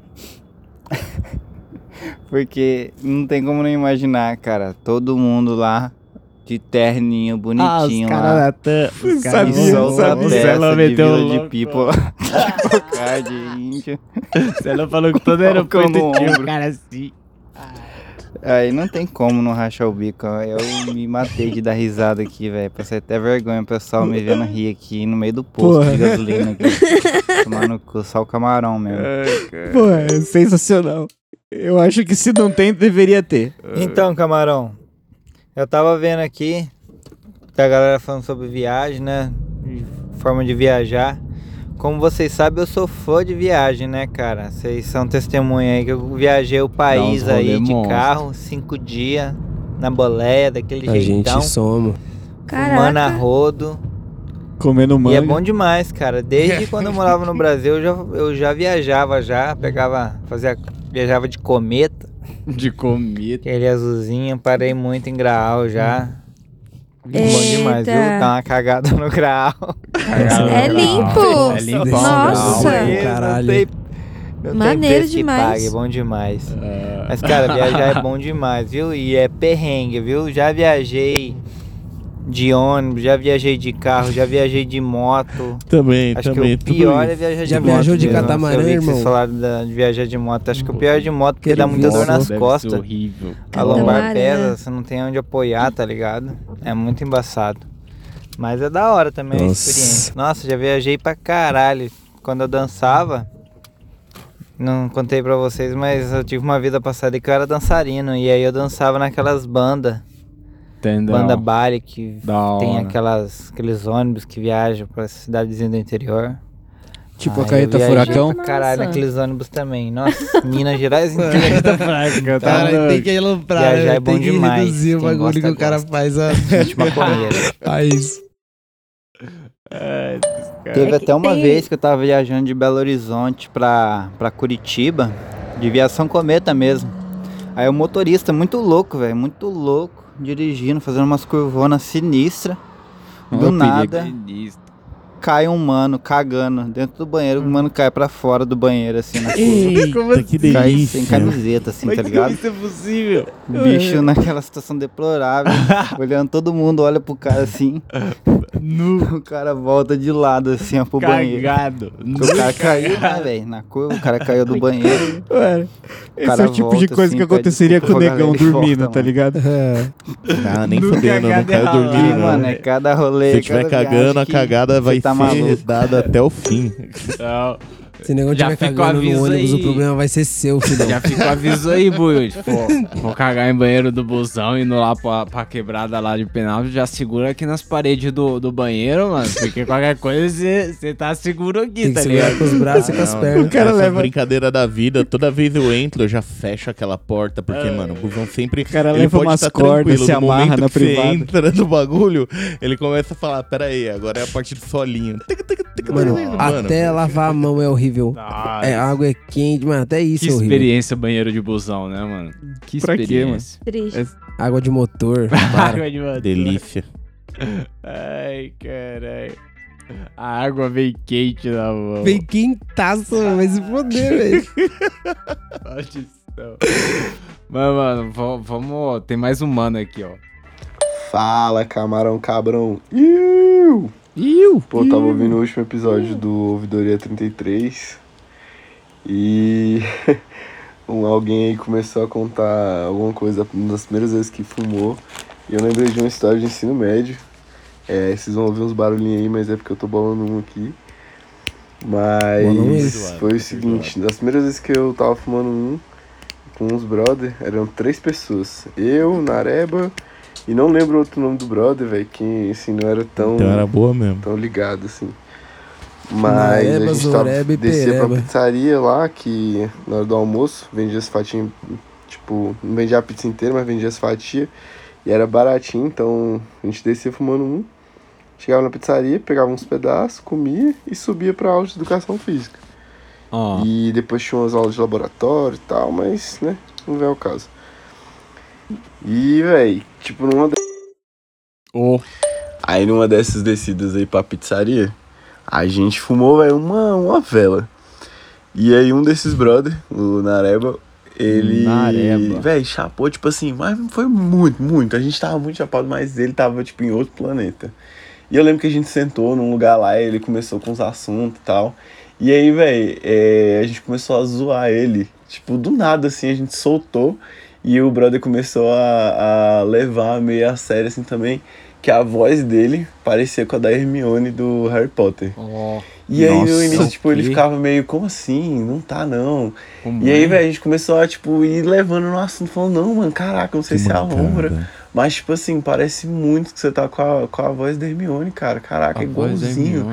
Porque não tem como não imaginar, cara, todo mundo lá de terninho bonitinho Ah, os lá. caras da Tam- os E caras solta a sabia, peça de meteu Vila de People lá. Cara de índio. Celo falou que todo Falcão aeroporto no um ombro. cara assim. Aí não tem como não rachar o bico. Eu me matei de dar risada aqui, velho. Passei até vergonha o pessoal me vendo rir aqui no meio do posto Porra. de gasolina. Aqui. Tomar no cu, só o camarão mesmo. Pô, é sensacional. Eu acho que se não tem, deveria ter. Então, camarão, eu tava vendo aqui, tá a galera falando sobre viagem, né? Forma de viajar. como vocês sabem, eu sou fã de viagem, né, cara? Vocês são testemunha aí que eu viajei o país aí de monstro. carro, cinco dias, na boleia, daquele A jeitão. gente soma. Fumando a rodo. Comendo E é manga. bom demais, cara. Desde quando eu morava no Brasil, eu já, eu já viajava já, pegava, fazia, viajava de cometa. De cometa. Aquele azulzinho, parei muito em Graal já. Bom demais, viu? Eita. Dar uma cagada no Graal. É limpo. É limpo. Nossa. Caralho. Não tem, não Maneiro demais. pague, bom demais. Mas, cara, viajar é bom demais, viu? E é perrengue, viu? Já viajei de ônibus, já viajei de carro, já viajei de moto. Também, Acho também, que o pior é viajar de Já moto. viajou de catamarã, Eu vi que irmão? Vocês falaram da- de viajar de moto. Acho que o pior é de moto porque dá muita dor nas Deve costas. horrível. A lombar Catamarã. pesa, você não tem onde apoiar, tá ligado? É muito embaçado. Mas é da hora também a Nossa. experiência. Nossa, já viajei pra caralho. Quando eu dançava, não contei pra vocês, mas eu tive uma vida passada que eu era dançarino. E aí eu dançava naquelas bandas. Entendeu? Banda baile que Da tem hora. aquelas, aqueles ônibus que viajam pra cidadezinha do interior. Tipo a Aí Carreta Furacão? pra Caralho, Nossa. naqueles ônibus também. Nossa, Minas Gerais inteira. Fraca, tá Cara, tem que ilustrar, Viajar né? é bom tem que demais. reduzir o Quem bagulho gosta, que o cara gosta. faz a... Gente maconheira. Faz. Ai, Teve É até uma tem- vez que eu tava viajando de Belo Horizonte pra, pra Curitiba, de viação cometa mesmo. Aí o motorista, muito louco, velho, muito louco, dirigindo, fazendo umas curvonas sinistras. Do nada, Sinistro. Cai um mano cagando dentro do banheiro, o mano cai pra fora do banheiro, assim, na curva. Eita, que Cai delícia. sem camiseta, assim, tá ligado? isso é possível? Bicho naquela situação deplorável, olhando todo mundo, olha pro cara assim. O cara volta de lado assim, ó, pro banheiro. Cagado. O cara caiu, né, velho? Na curva, o cara caiu do banheiro. Mano, esse é o tipo de volta coisa assim, que aconteceria com o pra negão dormindo, volta, tá ligado? Ah, nem fudendo, não cagada caiu dormindo, Ih, mano, não. é cada rolê. Se tiver cagando, a que cagada vai tá maluco. dada até o fim. Não. Se o negócio Já tiver cagando no aviso ônibus, aí. o problema vai ser seu, filhão. Já fica o aviso aí, Buiu. Pô, vou cagar em banheiro do busão, indo lá pra, pra quebrada lá de penal, já segura aqui nas paredes do, do banheiro, mano. Porque qualquer coisa você tá seguro aqui, Tem que tá segurar ligado? com os braços e com as pernas. O cara essa leva- brincadeira da vida, toda vez eu entro, eu já fecho aquela porta, porque, mano, o busão sempre. O cara leva umas cordas, se amarra na privada. Você entra no bagulho, ele começa a falar: pera aí, agora é a partir do solinho. Mano, Mano, até lavar a mão é horrível. Nossa. É, a água é quente, mano, até isso Que é horrível. experiência banheiro de busão, né, mano? Que Pra quê, experiência. Triste. Água de motor. Água de motor. Delícia. Ai, caralho. A água vem quente na mão. Vem quentaço, mano, vai se foder, velho. Maldição. Mas, mano, va- vamos. Tem mais um mano aqui, ó. Fala, camarão cabrão. Iu! Iu! Pô, tava ouvindo o último episódio do Ouvidoria 33 e um, alguém aí começou a contar alguma coisa das primeiras vezes que fumou. E eu lembrei de uma história de ensino médio. É, vocês vão ouvir uns barulhinhos aí, mas é porque eu tô bolando um aqui. Mas foi o seguinte, das primeiras vezes que eu tava fumando um com uns brother, eram três pessoas. Eu, Nareba, e não lembro outro nome do brother, velho, que assim, não era tão, Então era boa mesmo. tão ligado, assim. Mas a gente tava, Zoreba descia pra pizzaria lá, que na hora do almoço vendia as fatias, tipo, não vendia a pizza inteira, mas vendia as fatias. E era baratinho, então a gente descia fumando um. Chegava na pizzaria, pegava uns pedaços, comia e subia pra aula de educação física. Ó. E depois tinha umas aulas de laboratório e tal, mas, né, não vem ao caso. E, véi, tipo, numa. de- Oh. Aí numa dessas descidas aí pra pizzaria, a gente fumou, velho, uma, uma vela. E aí um desses brother, o Nareba, ele. Nareba. Véi, chapou, tipo assim, mas foi muito, muito. A gente tava muito chapado, mas ele tava, tipo, em outro planeta. E eu lembro que a gente sentou num lugar lá e ele começou com os assuntos e tal. E aí, velho, a gente começou a zoar ele. Tipo, do nada, assim, a gente soltou. E o brother começou a, a levar meio a sério, assim, também. Que a voz dele parecia com a da Hermione do Harry Potter. E aí, no Nossa, início, tipo, ele que- ficava meio, como assim? Não tá, não. E aí, velho, a gente começou a, tipo, ir levando no assunto, falando, não, mano, caraca, não sei Que se é a lombra. Mas, tipo assim, parece muito que você tá com a, com a voz da Hermione, cara. Caraca, A é igualzinho.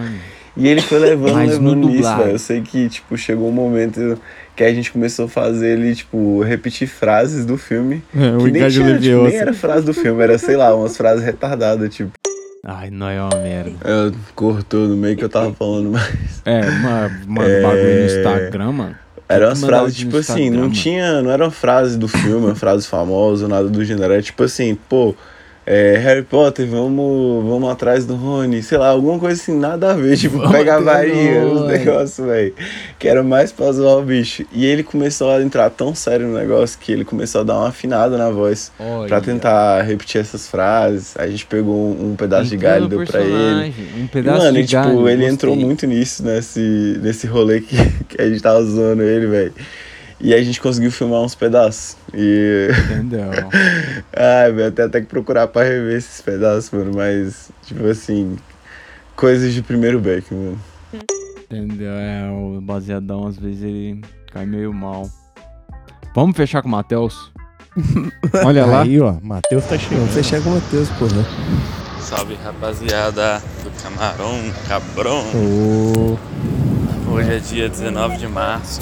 E ele foi levando, Mas no levando velho. Eu sei que, tipo, chegou um momento que a gente começou a fazer ele, tipo, repetir frases do filme. É, o que nem, tinha, tipo, nem era frase do filme, era, sei lá, umas frases retardadas, tipo. Ai, não é uma merda. Eu cortou no meio que eu tava falando, mas. É, ma- manda É. bagulho no Instagram, mano. Eram Tem umas frases, tipo assim, Instagram, não mano. tinha. Não era uma frase do filme, uma frase famosa, nada do gênero. Era tipo assim, pô, é, Harry Potter, vamos, vamos atrás do Rony, sei lá, alguma coisa assim, nada a ver, tipo, pegar varinha, os negócios, velho. Que era mais pra zoar o bicho. E ele começou a entrar tão sério no negócio que ele começou a dar uma afinada na voz. Olha. Pra tentar repetir essas frases. A gente pegou um, um pedaço de galho e deu pra ele. um pedaço e, mano, de e, tipo, galho, ele gostei. entrou muito nisso, nesse, nesse rolê que, que a gente tava zoando ele, velho. E aí a gente conseguiu filmar uns pedaços. E. Entendeu? Ai, velho, até até que procurar pra rever esses pedaços, mano. Mas, tipo assim. Coisas de primeiro back, mano. Entendeu? É, o baseadão às vezes ele cai meio mal. Vamos fechar com o Matheus? Olha lá. Aí, ó, Matheus tá chegando. Vamos fechar com o Matheus, porra. Salve rapaziada do Camarão Cabrão. Ô. Hoje é dia 19 de março.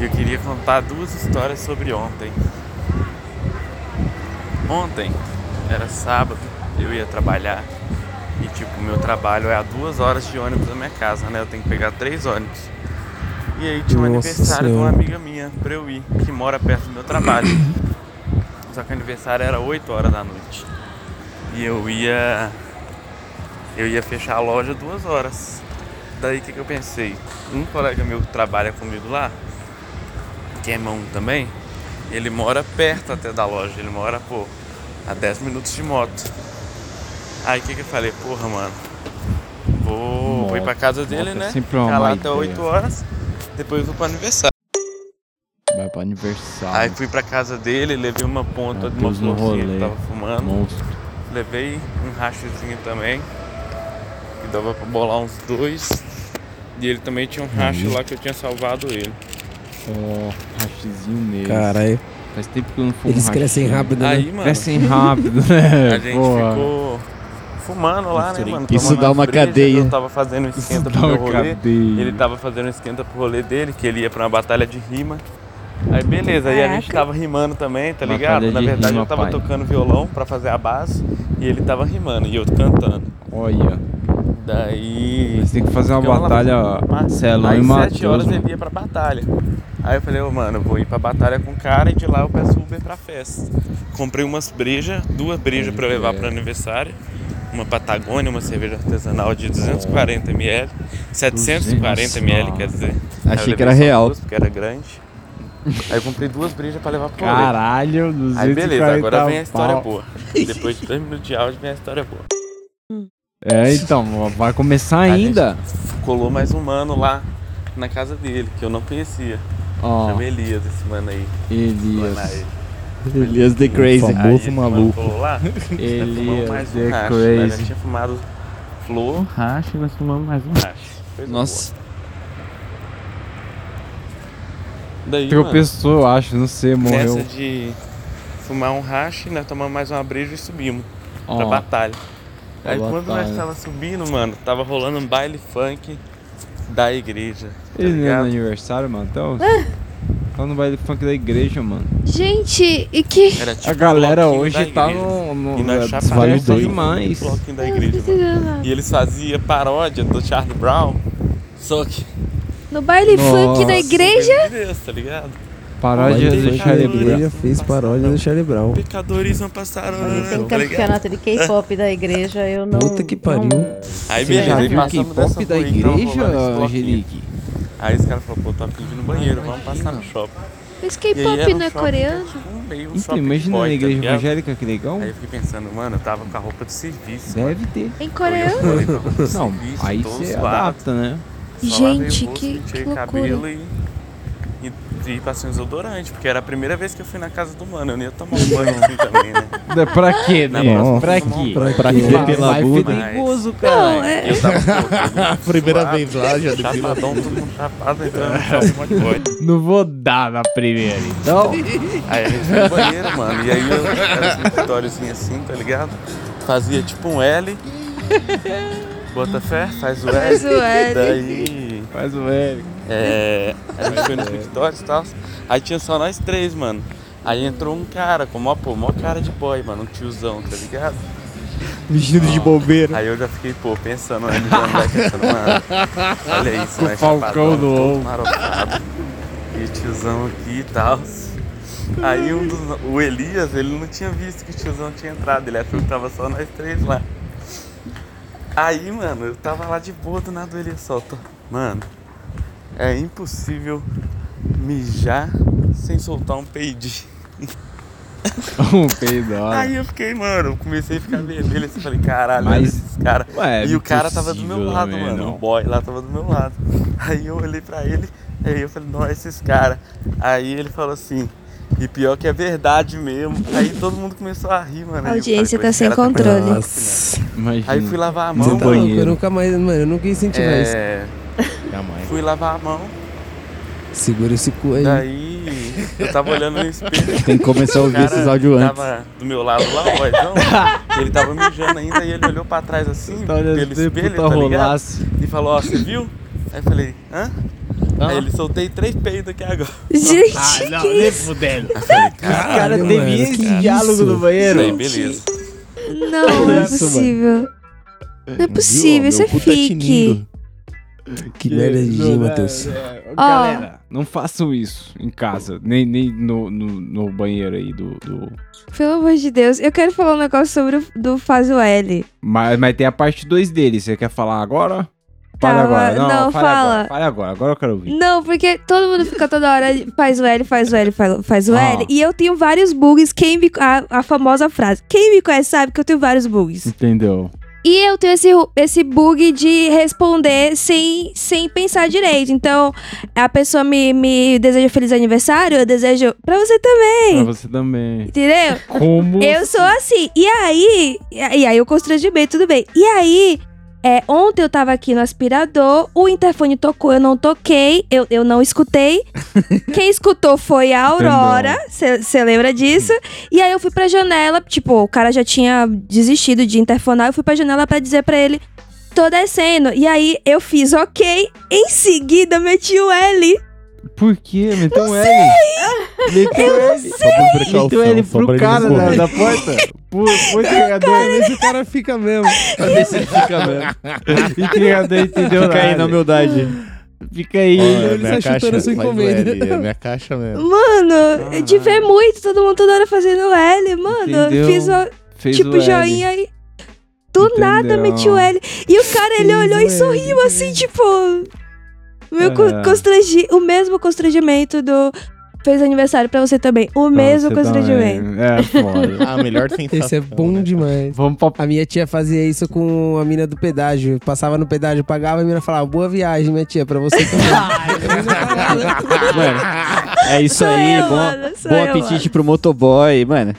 E eu queria contar duas histórias sobre ontem. Ontem era sábado, eu ia trabalhar. E tipo, meu trabalho é a duas horas de ônibus da minha casa, né? Eu tenho que pegar três ônibus. E aí tinha um Nossa aniversário de uma Senhora. amiga minha pra eu ir, que mora perto do meu trabalho. Só que o aniversário era 8 horas da noite. E eu ia. Eu ia fechar a loja duas horas. Daí o que, que eu pensei? Um colega meu que trabalha comigo lá, é irmão também, ele mora perto até da loja, ele mora, pô, a 10 minutos de moto. Aí o que, que eu falei? Porra, mano, vou, vou ir pra casa dele, Moto é né? Ficar lá até ideia. 8 horas, depois vou pro aniversário. Vai pro aniversário. Aí fui pra casa dele, levei uma ponta de uma florzinha que tava fumando. Monstro. Levei um rachozinho também, que dava pra bolar uns dois. E ele também tinha um racho Uhum. lá que eu tinha salvado ele. Ó, rachizinho mesmo. Caralho. Faz tempo que eu não fumo Eles crescem rápido, né? Aí, mano. Crescem rápido, né? A gente Porra. ficou fumando lá, né, mano? Isso tomando dá uma brejas, cadeia. Eu tava fazendo esquenta dá pro meu uma rolê. cadeia. Ele tava fazendo esquenta pro rolê dele, que ele ia pra uma batalha de rima. Aí beleza, aí a gente tava rimando também, tá Batalha ligado? Na de verdade rima, eu tava pai. tocando violão pra fazer a base e ele tava rimando e eu cantando. Olha. Daí. Mas tem que fazer uma batalha Celão Aí e sete Matheus. horas mano. ele ia pra batalha. Aí eu falei, ô mano, eu vou ir pra batalha com o cara e de lá eu peço Uber pra festa. Comprei umas brejas, duas brejas pra levar pro aniversário. Uma Patagônia, uma cerveja artesanal de 240 ml. 740 ml, quer dizer. Achei que era real. Duas, porque era grande. Aí eu comprei duas brejas pra levar pro rolê. Caralho, 240 Aí beleza, agora vem a história pau. boa. Depois de dois minutos de áudio vem a história boa. É, então, vai começar ainda. Colou mais um mano lá na casa dele, que eu não conhecia. Ó. Chama Elias, esse mano aí. Elias. Mano aí. Elias the Crazy. Aí Famoso mano maluco. colou lá, nós Elias mais um the hash, né? Nós Crazy. tinha fumado flor, hash e nós fumamos mais um hash. Coisa Nossa. boa. Daí, Tropeçou, eu acho, não sei, mano, morreu. nessa de fumar um hash, nós tomamos mais uma breja e subimos pra Ó. batalha. Pra Aí quando nós tava subindo, mano, tava rolando um baile funk da igreja. Tá Ele não é no ligado? aniversário, mano? Então, tá no baile funk da igreja, mano. Gente, e que. Era tipo A galera bloquinho hoje da tá igreja. no- no- E nós é, dois. no demais. bloquinho da igreja, mano. E eles faziam paródia do Charlie Brown, só que... No baile funk da Nossa. igreja? Deus, tá ligado? Paródia Mas do Charlie a igreja Brown. fez paródia do Charlie Brown. Pecadores não passaram, Tem tá ligado? campeonato de K-pop da igreja, eu não. Puta que pariu. Aí Você já beleza, aí viu passamos K-pop dessa da rua aí, tava igreja, bloquinho. Angelique? Aí os caras falaram, pô, tô afim de ir no banheiro, vamos passar no shopping. Mas K-pop não é shopping coreano? tipo, meio um Então, imagina boy, na tá igreja ligado? evangélica, que legal. Aí eu fiquei pensando, mano, eu tava com a roupa de serviço. Deve ter. Em Eu coreano? Não, serviço, aí você adapta, né? Gente, que, que loucura. e, e, passei um desodorante, porque era a primeira vez que eu fui na casa do mano. Eu não ia tomar um banho assim também, né? É Pra quê, né? eu Pra vou tomar um quê? Pra quê? Vai- Pela Vai bunda. perigoso, Mas- cara. Não, é- Eu tava pô, Primeira suado, vez lá, já depilou. Chapadão, todo mundo chapado, entrando um monte de. Não vou dar na primeira, então. Aí a gente foi no banheiro, mano. E aí eu era um escritóriozinho assim, tá ligado? Fazia tipo um L. Bota fé, faz o L. Faz o L. Daí. Faz o L. É. A gente foi no e tal. Aí tinha só nós três, mano. Aí entrou um cara com mó, pô, mó cara de boy, mano. Um tiozão, tá ligado? Vestido de bombeiro. Aí eu já fiquei, pô, pensando, né? ligando, pensando, mano. Olha isso, né? o Falcão no todo ombro. marocado. E tiozão aqui e tal. Aí um dos, o Elias, ele não tinha visto que o tiozão tinha entrado, ele achou que tava só nós três lá. Aí, mano, eu tava lá de boa, do nada o Elias solta. Mano, é impossível mijar sem soltar um peidinho. Um peidó. Aí eu fiquei, mano, eu comecei a ficar vermelho assim, falei, caralho, Mas- olha esses caras. Ué, E o cara tava do meu lado, também, mano. não. O boy lá tava do meu lado. Aí eu olhei pra ele, aí eu falei, não, esses caras. Aí ele falou assim, e pior que é verdade mesmo. Aí todo mundo começou a rir, mano. A audiência falei, tá sem "Esse cara controle." Nossa. né?" Imagina. Aí fui lavar a mão. tá eu nunca mais, mano, eu nunca ia incentivar isso. É, Jamais. fui lavar a mão. Segura esse cu aí. Daí eu tava olhando no espelho. Tem que começar a ouvir cara esses áudios antes. Tava do meu lado lá, o boyzão. ele tava mijando ainda e ele olhou pra trás assim, Tá pelo esse espelho, tá ligado? rolaço. E falou, ó, você viu? Aí eu falei, hã? Ah. Aí ele soltei três peidos aqui agora. Gente, Ah, não, que nem isso? fudendo. Aí eu falei, cara caralho, teve esse diálogo isso? no banheiro. Aí, beleza. Não, não é possível. Não é possível, isso é fique. Que merda de Não, Matheus. é, é. Galera, não façam isso em casa. Nem, nem no, no, no banheiro aí do, do- Pelo amor de Deus, eu quero falar um negócio sobre o do Faz o L. Mas, mas tem a parte 2 dele. Você quer falar agora? Tá, agora. mas- Não, não, fala. Agora, fale agora. Agora eu quero ouvir. Não, porque todo mundo fica toda hora faz o L, faz o L, faz, faz o Ah. L. E eu tenho vários bugs. Quem me, a, a famosa frase. Quem me conhece sabe que eu tenho vários bugs. Entendeu? E eu tenho esse, esse bug de responder sem, sem pensar direito. Então, a pessoa me, me deseja feliz aniversário, eu desejo pra você também. Pra você também. Entendeu? Como? Eu sou assim. E aí, e aí eu constrangimento, tudo bem. E aí, é, ontem eu tava aqui no aspirador, o interfone tocou, eu não toquei, eu, eu não escutei. Quem escutou foi a Aurora, você lembra disso? E aí eu fui pra janela, tipo, o cara já tinha desistido de interfonar, eu fui pra janela pra dizer pra ele, tô descendo. E aí eu fiz ok, em seguida meti o L. Por quê? Meteu um L. Meteu Eu não L. sei. Meteu L pra pro ele cara da, da porta. Pro entregador. Esse cara fica mesmo. Esse fica mesmo. entregador entendeu Fica aí nada. na humildade. Fica aí. É Ele minha tá chutando caixa, sua o encomenda. L, é minha caixa mesmo. Mano, de ver muito, todo mundo toda hora fazendo L, mano. Entendeu? Fiz o, Fez tipo o joinha e. Do nada Entendeu? meti o L. E o cara, ele Fez olhou o e L. sorriu assim, tipo. Meu co- É. constrangi, o mesmo constrangimento do. Fez aniversário pra você também. O mesmo constrangimento. também. É, foda. Ah, melhor sensação. Esse é bom demais. Vamos pra... A minha tia fazia isso com a mina do pedágio. Passava no pedágio, pagava e a mina falava, boa viagem, minha tia, pra você também. Mano, é isso Sou aí. eu, bom mano, bom eu, apetite pro motoboy, mano.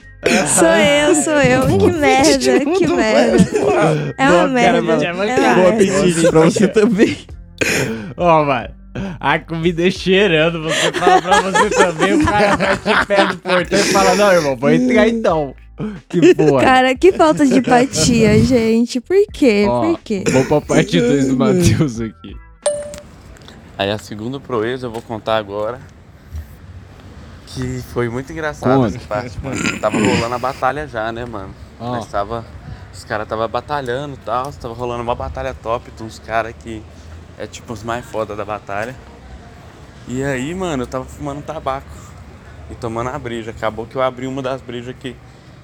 Sou eu, sou eu. Que merda, que merda. É uma merda. É uma Bom merda. apetite pra você também. Ó, mano. A comida é cheirando, você fala pra você também, o cara vai te pé no portão e fala, não, irmão, vou entrar então. Que porra. Cara, que falta de empatia, gente. Por quê? Ó, Por quê? Vamos pra parte 2 do Matheus aqui. Aí a segunda proeza eu vou contar agora. Que foi muito engraçado Conta. essa parte, mano. Tava rolando a batalha já, né, mano? Ó. Mas tava. Os caras tava batalhando e tal. Tava rolando uma batalha top de uns caras que é tipo os mais foda da batalha. E aí, mano, eu tava fumando tabaco e tomando a breja. Acabou que eu abri uma das brejas que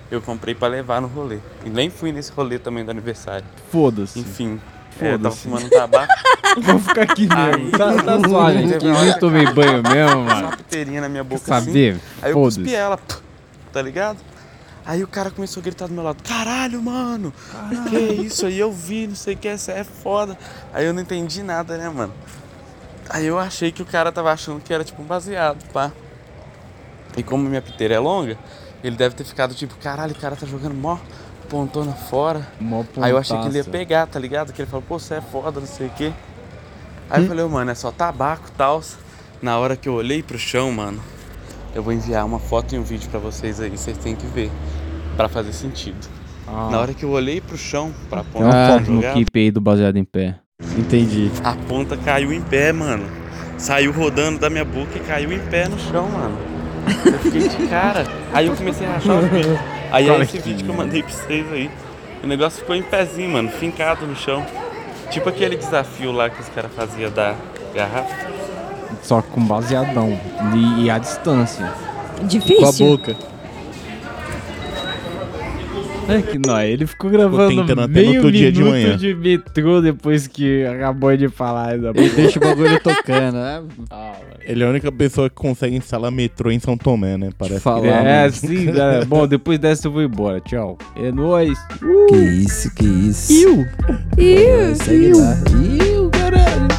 eu comprei pra levar no rolê. E nem fui nesse rolê também do aniversário. Foda-se. Enfim, é, eu tava Foda-se. fumando tabaco. Vamos ficar aqui mesmo. Aí- Tá, tá suave que tomei banho mesmo, mano. uma piteirinha na minha boca Quer saber? assim. Aí eu Foda-se. cuspi ela, tá ligado? Aí o cara começou a gritar do meu lado, caralho, mano, que isso aí eu vi, não sei o que, essa é foda. Aí eu não entendi nada, né, mano? Aí eu achei que o cara tava achando que era tipo um baseado, pá. E como minha piteira é longa, ele deve ter ficado tipo, caralho, o cara tá jogando mó pontona fora. Mó Aí eu achei que ele ia pegar, tá ligado? Que ele falou, pô, você é foda, não sei o quê. Aí eu falei, ô, mano, é só tabaco e tal. Na hora que eu olhei pro chão, mano, eu vou enviar uma foto e um vídeo pra vocês aí, vocês têm que ver. Pra fazer sentido. Ah. Na hora que eu olhei pro chão, pra ponta Ah, no jogar, keep aí do baseado em pé. Entendi. a ponta caiu em pé, mano. Saiu rodando da minha boca e caiu em pé no chão, mano. Eu fiquei de cara. Aí eu comecei a rachar os bicos. Aí é Claro esse vídeo que eu mandei pra vocês aí. O negócio ficou em pezinho, mano, fincado no chão. Tipo aquele desafio lá que os caras faziam da garrafa. Só com baseadão. E, e a distância. Difícil. Com a boca. É que não, ele ficou gravando tentando até no meio outro dia de manhã. de metrô depois que acabou de falar. Ele deixa o bagulho tocando, né? Ele é a única pessoa que consegue instalar metrô em São Tomé, né? Parece que É, sim, né? Bom, depois dessa eu vou embora. Tchau. É nóis. Que isso, que isso. Iu. Segue lá. Ih.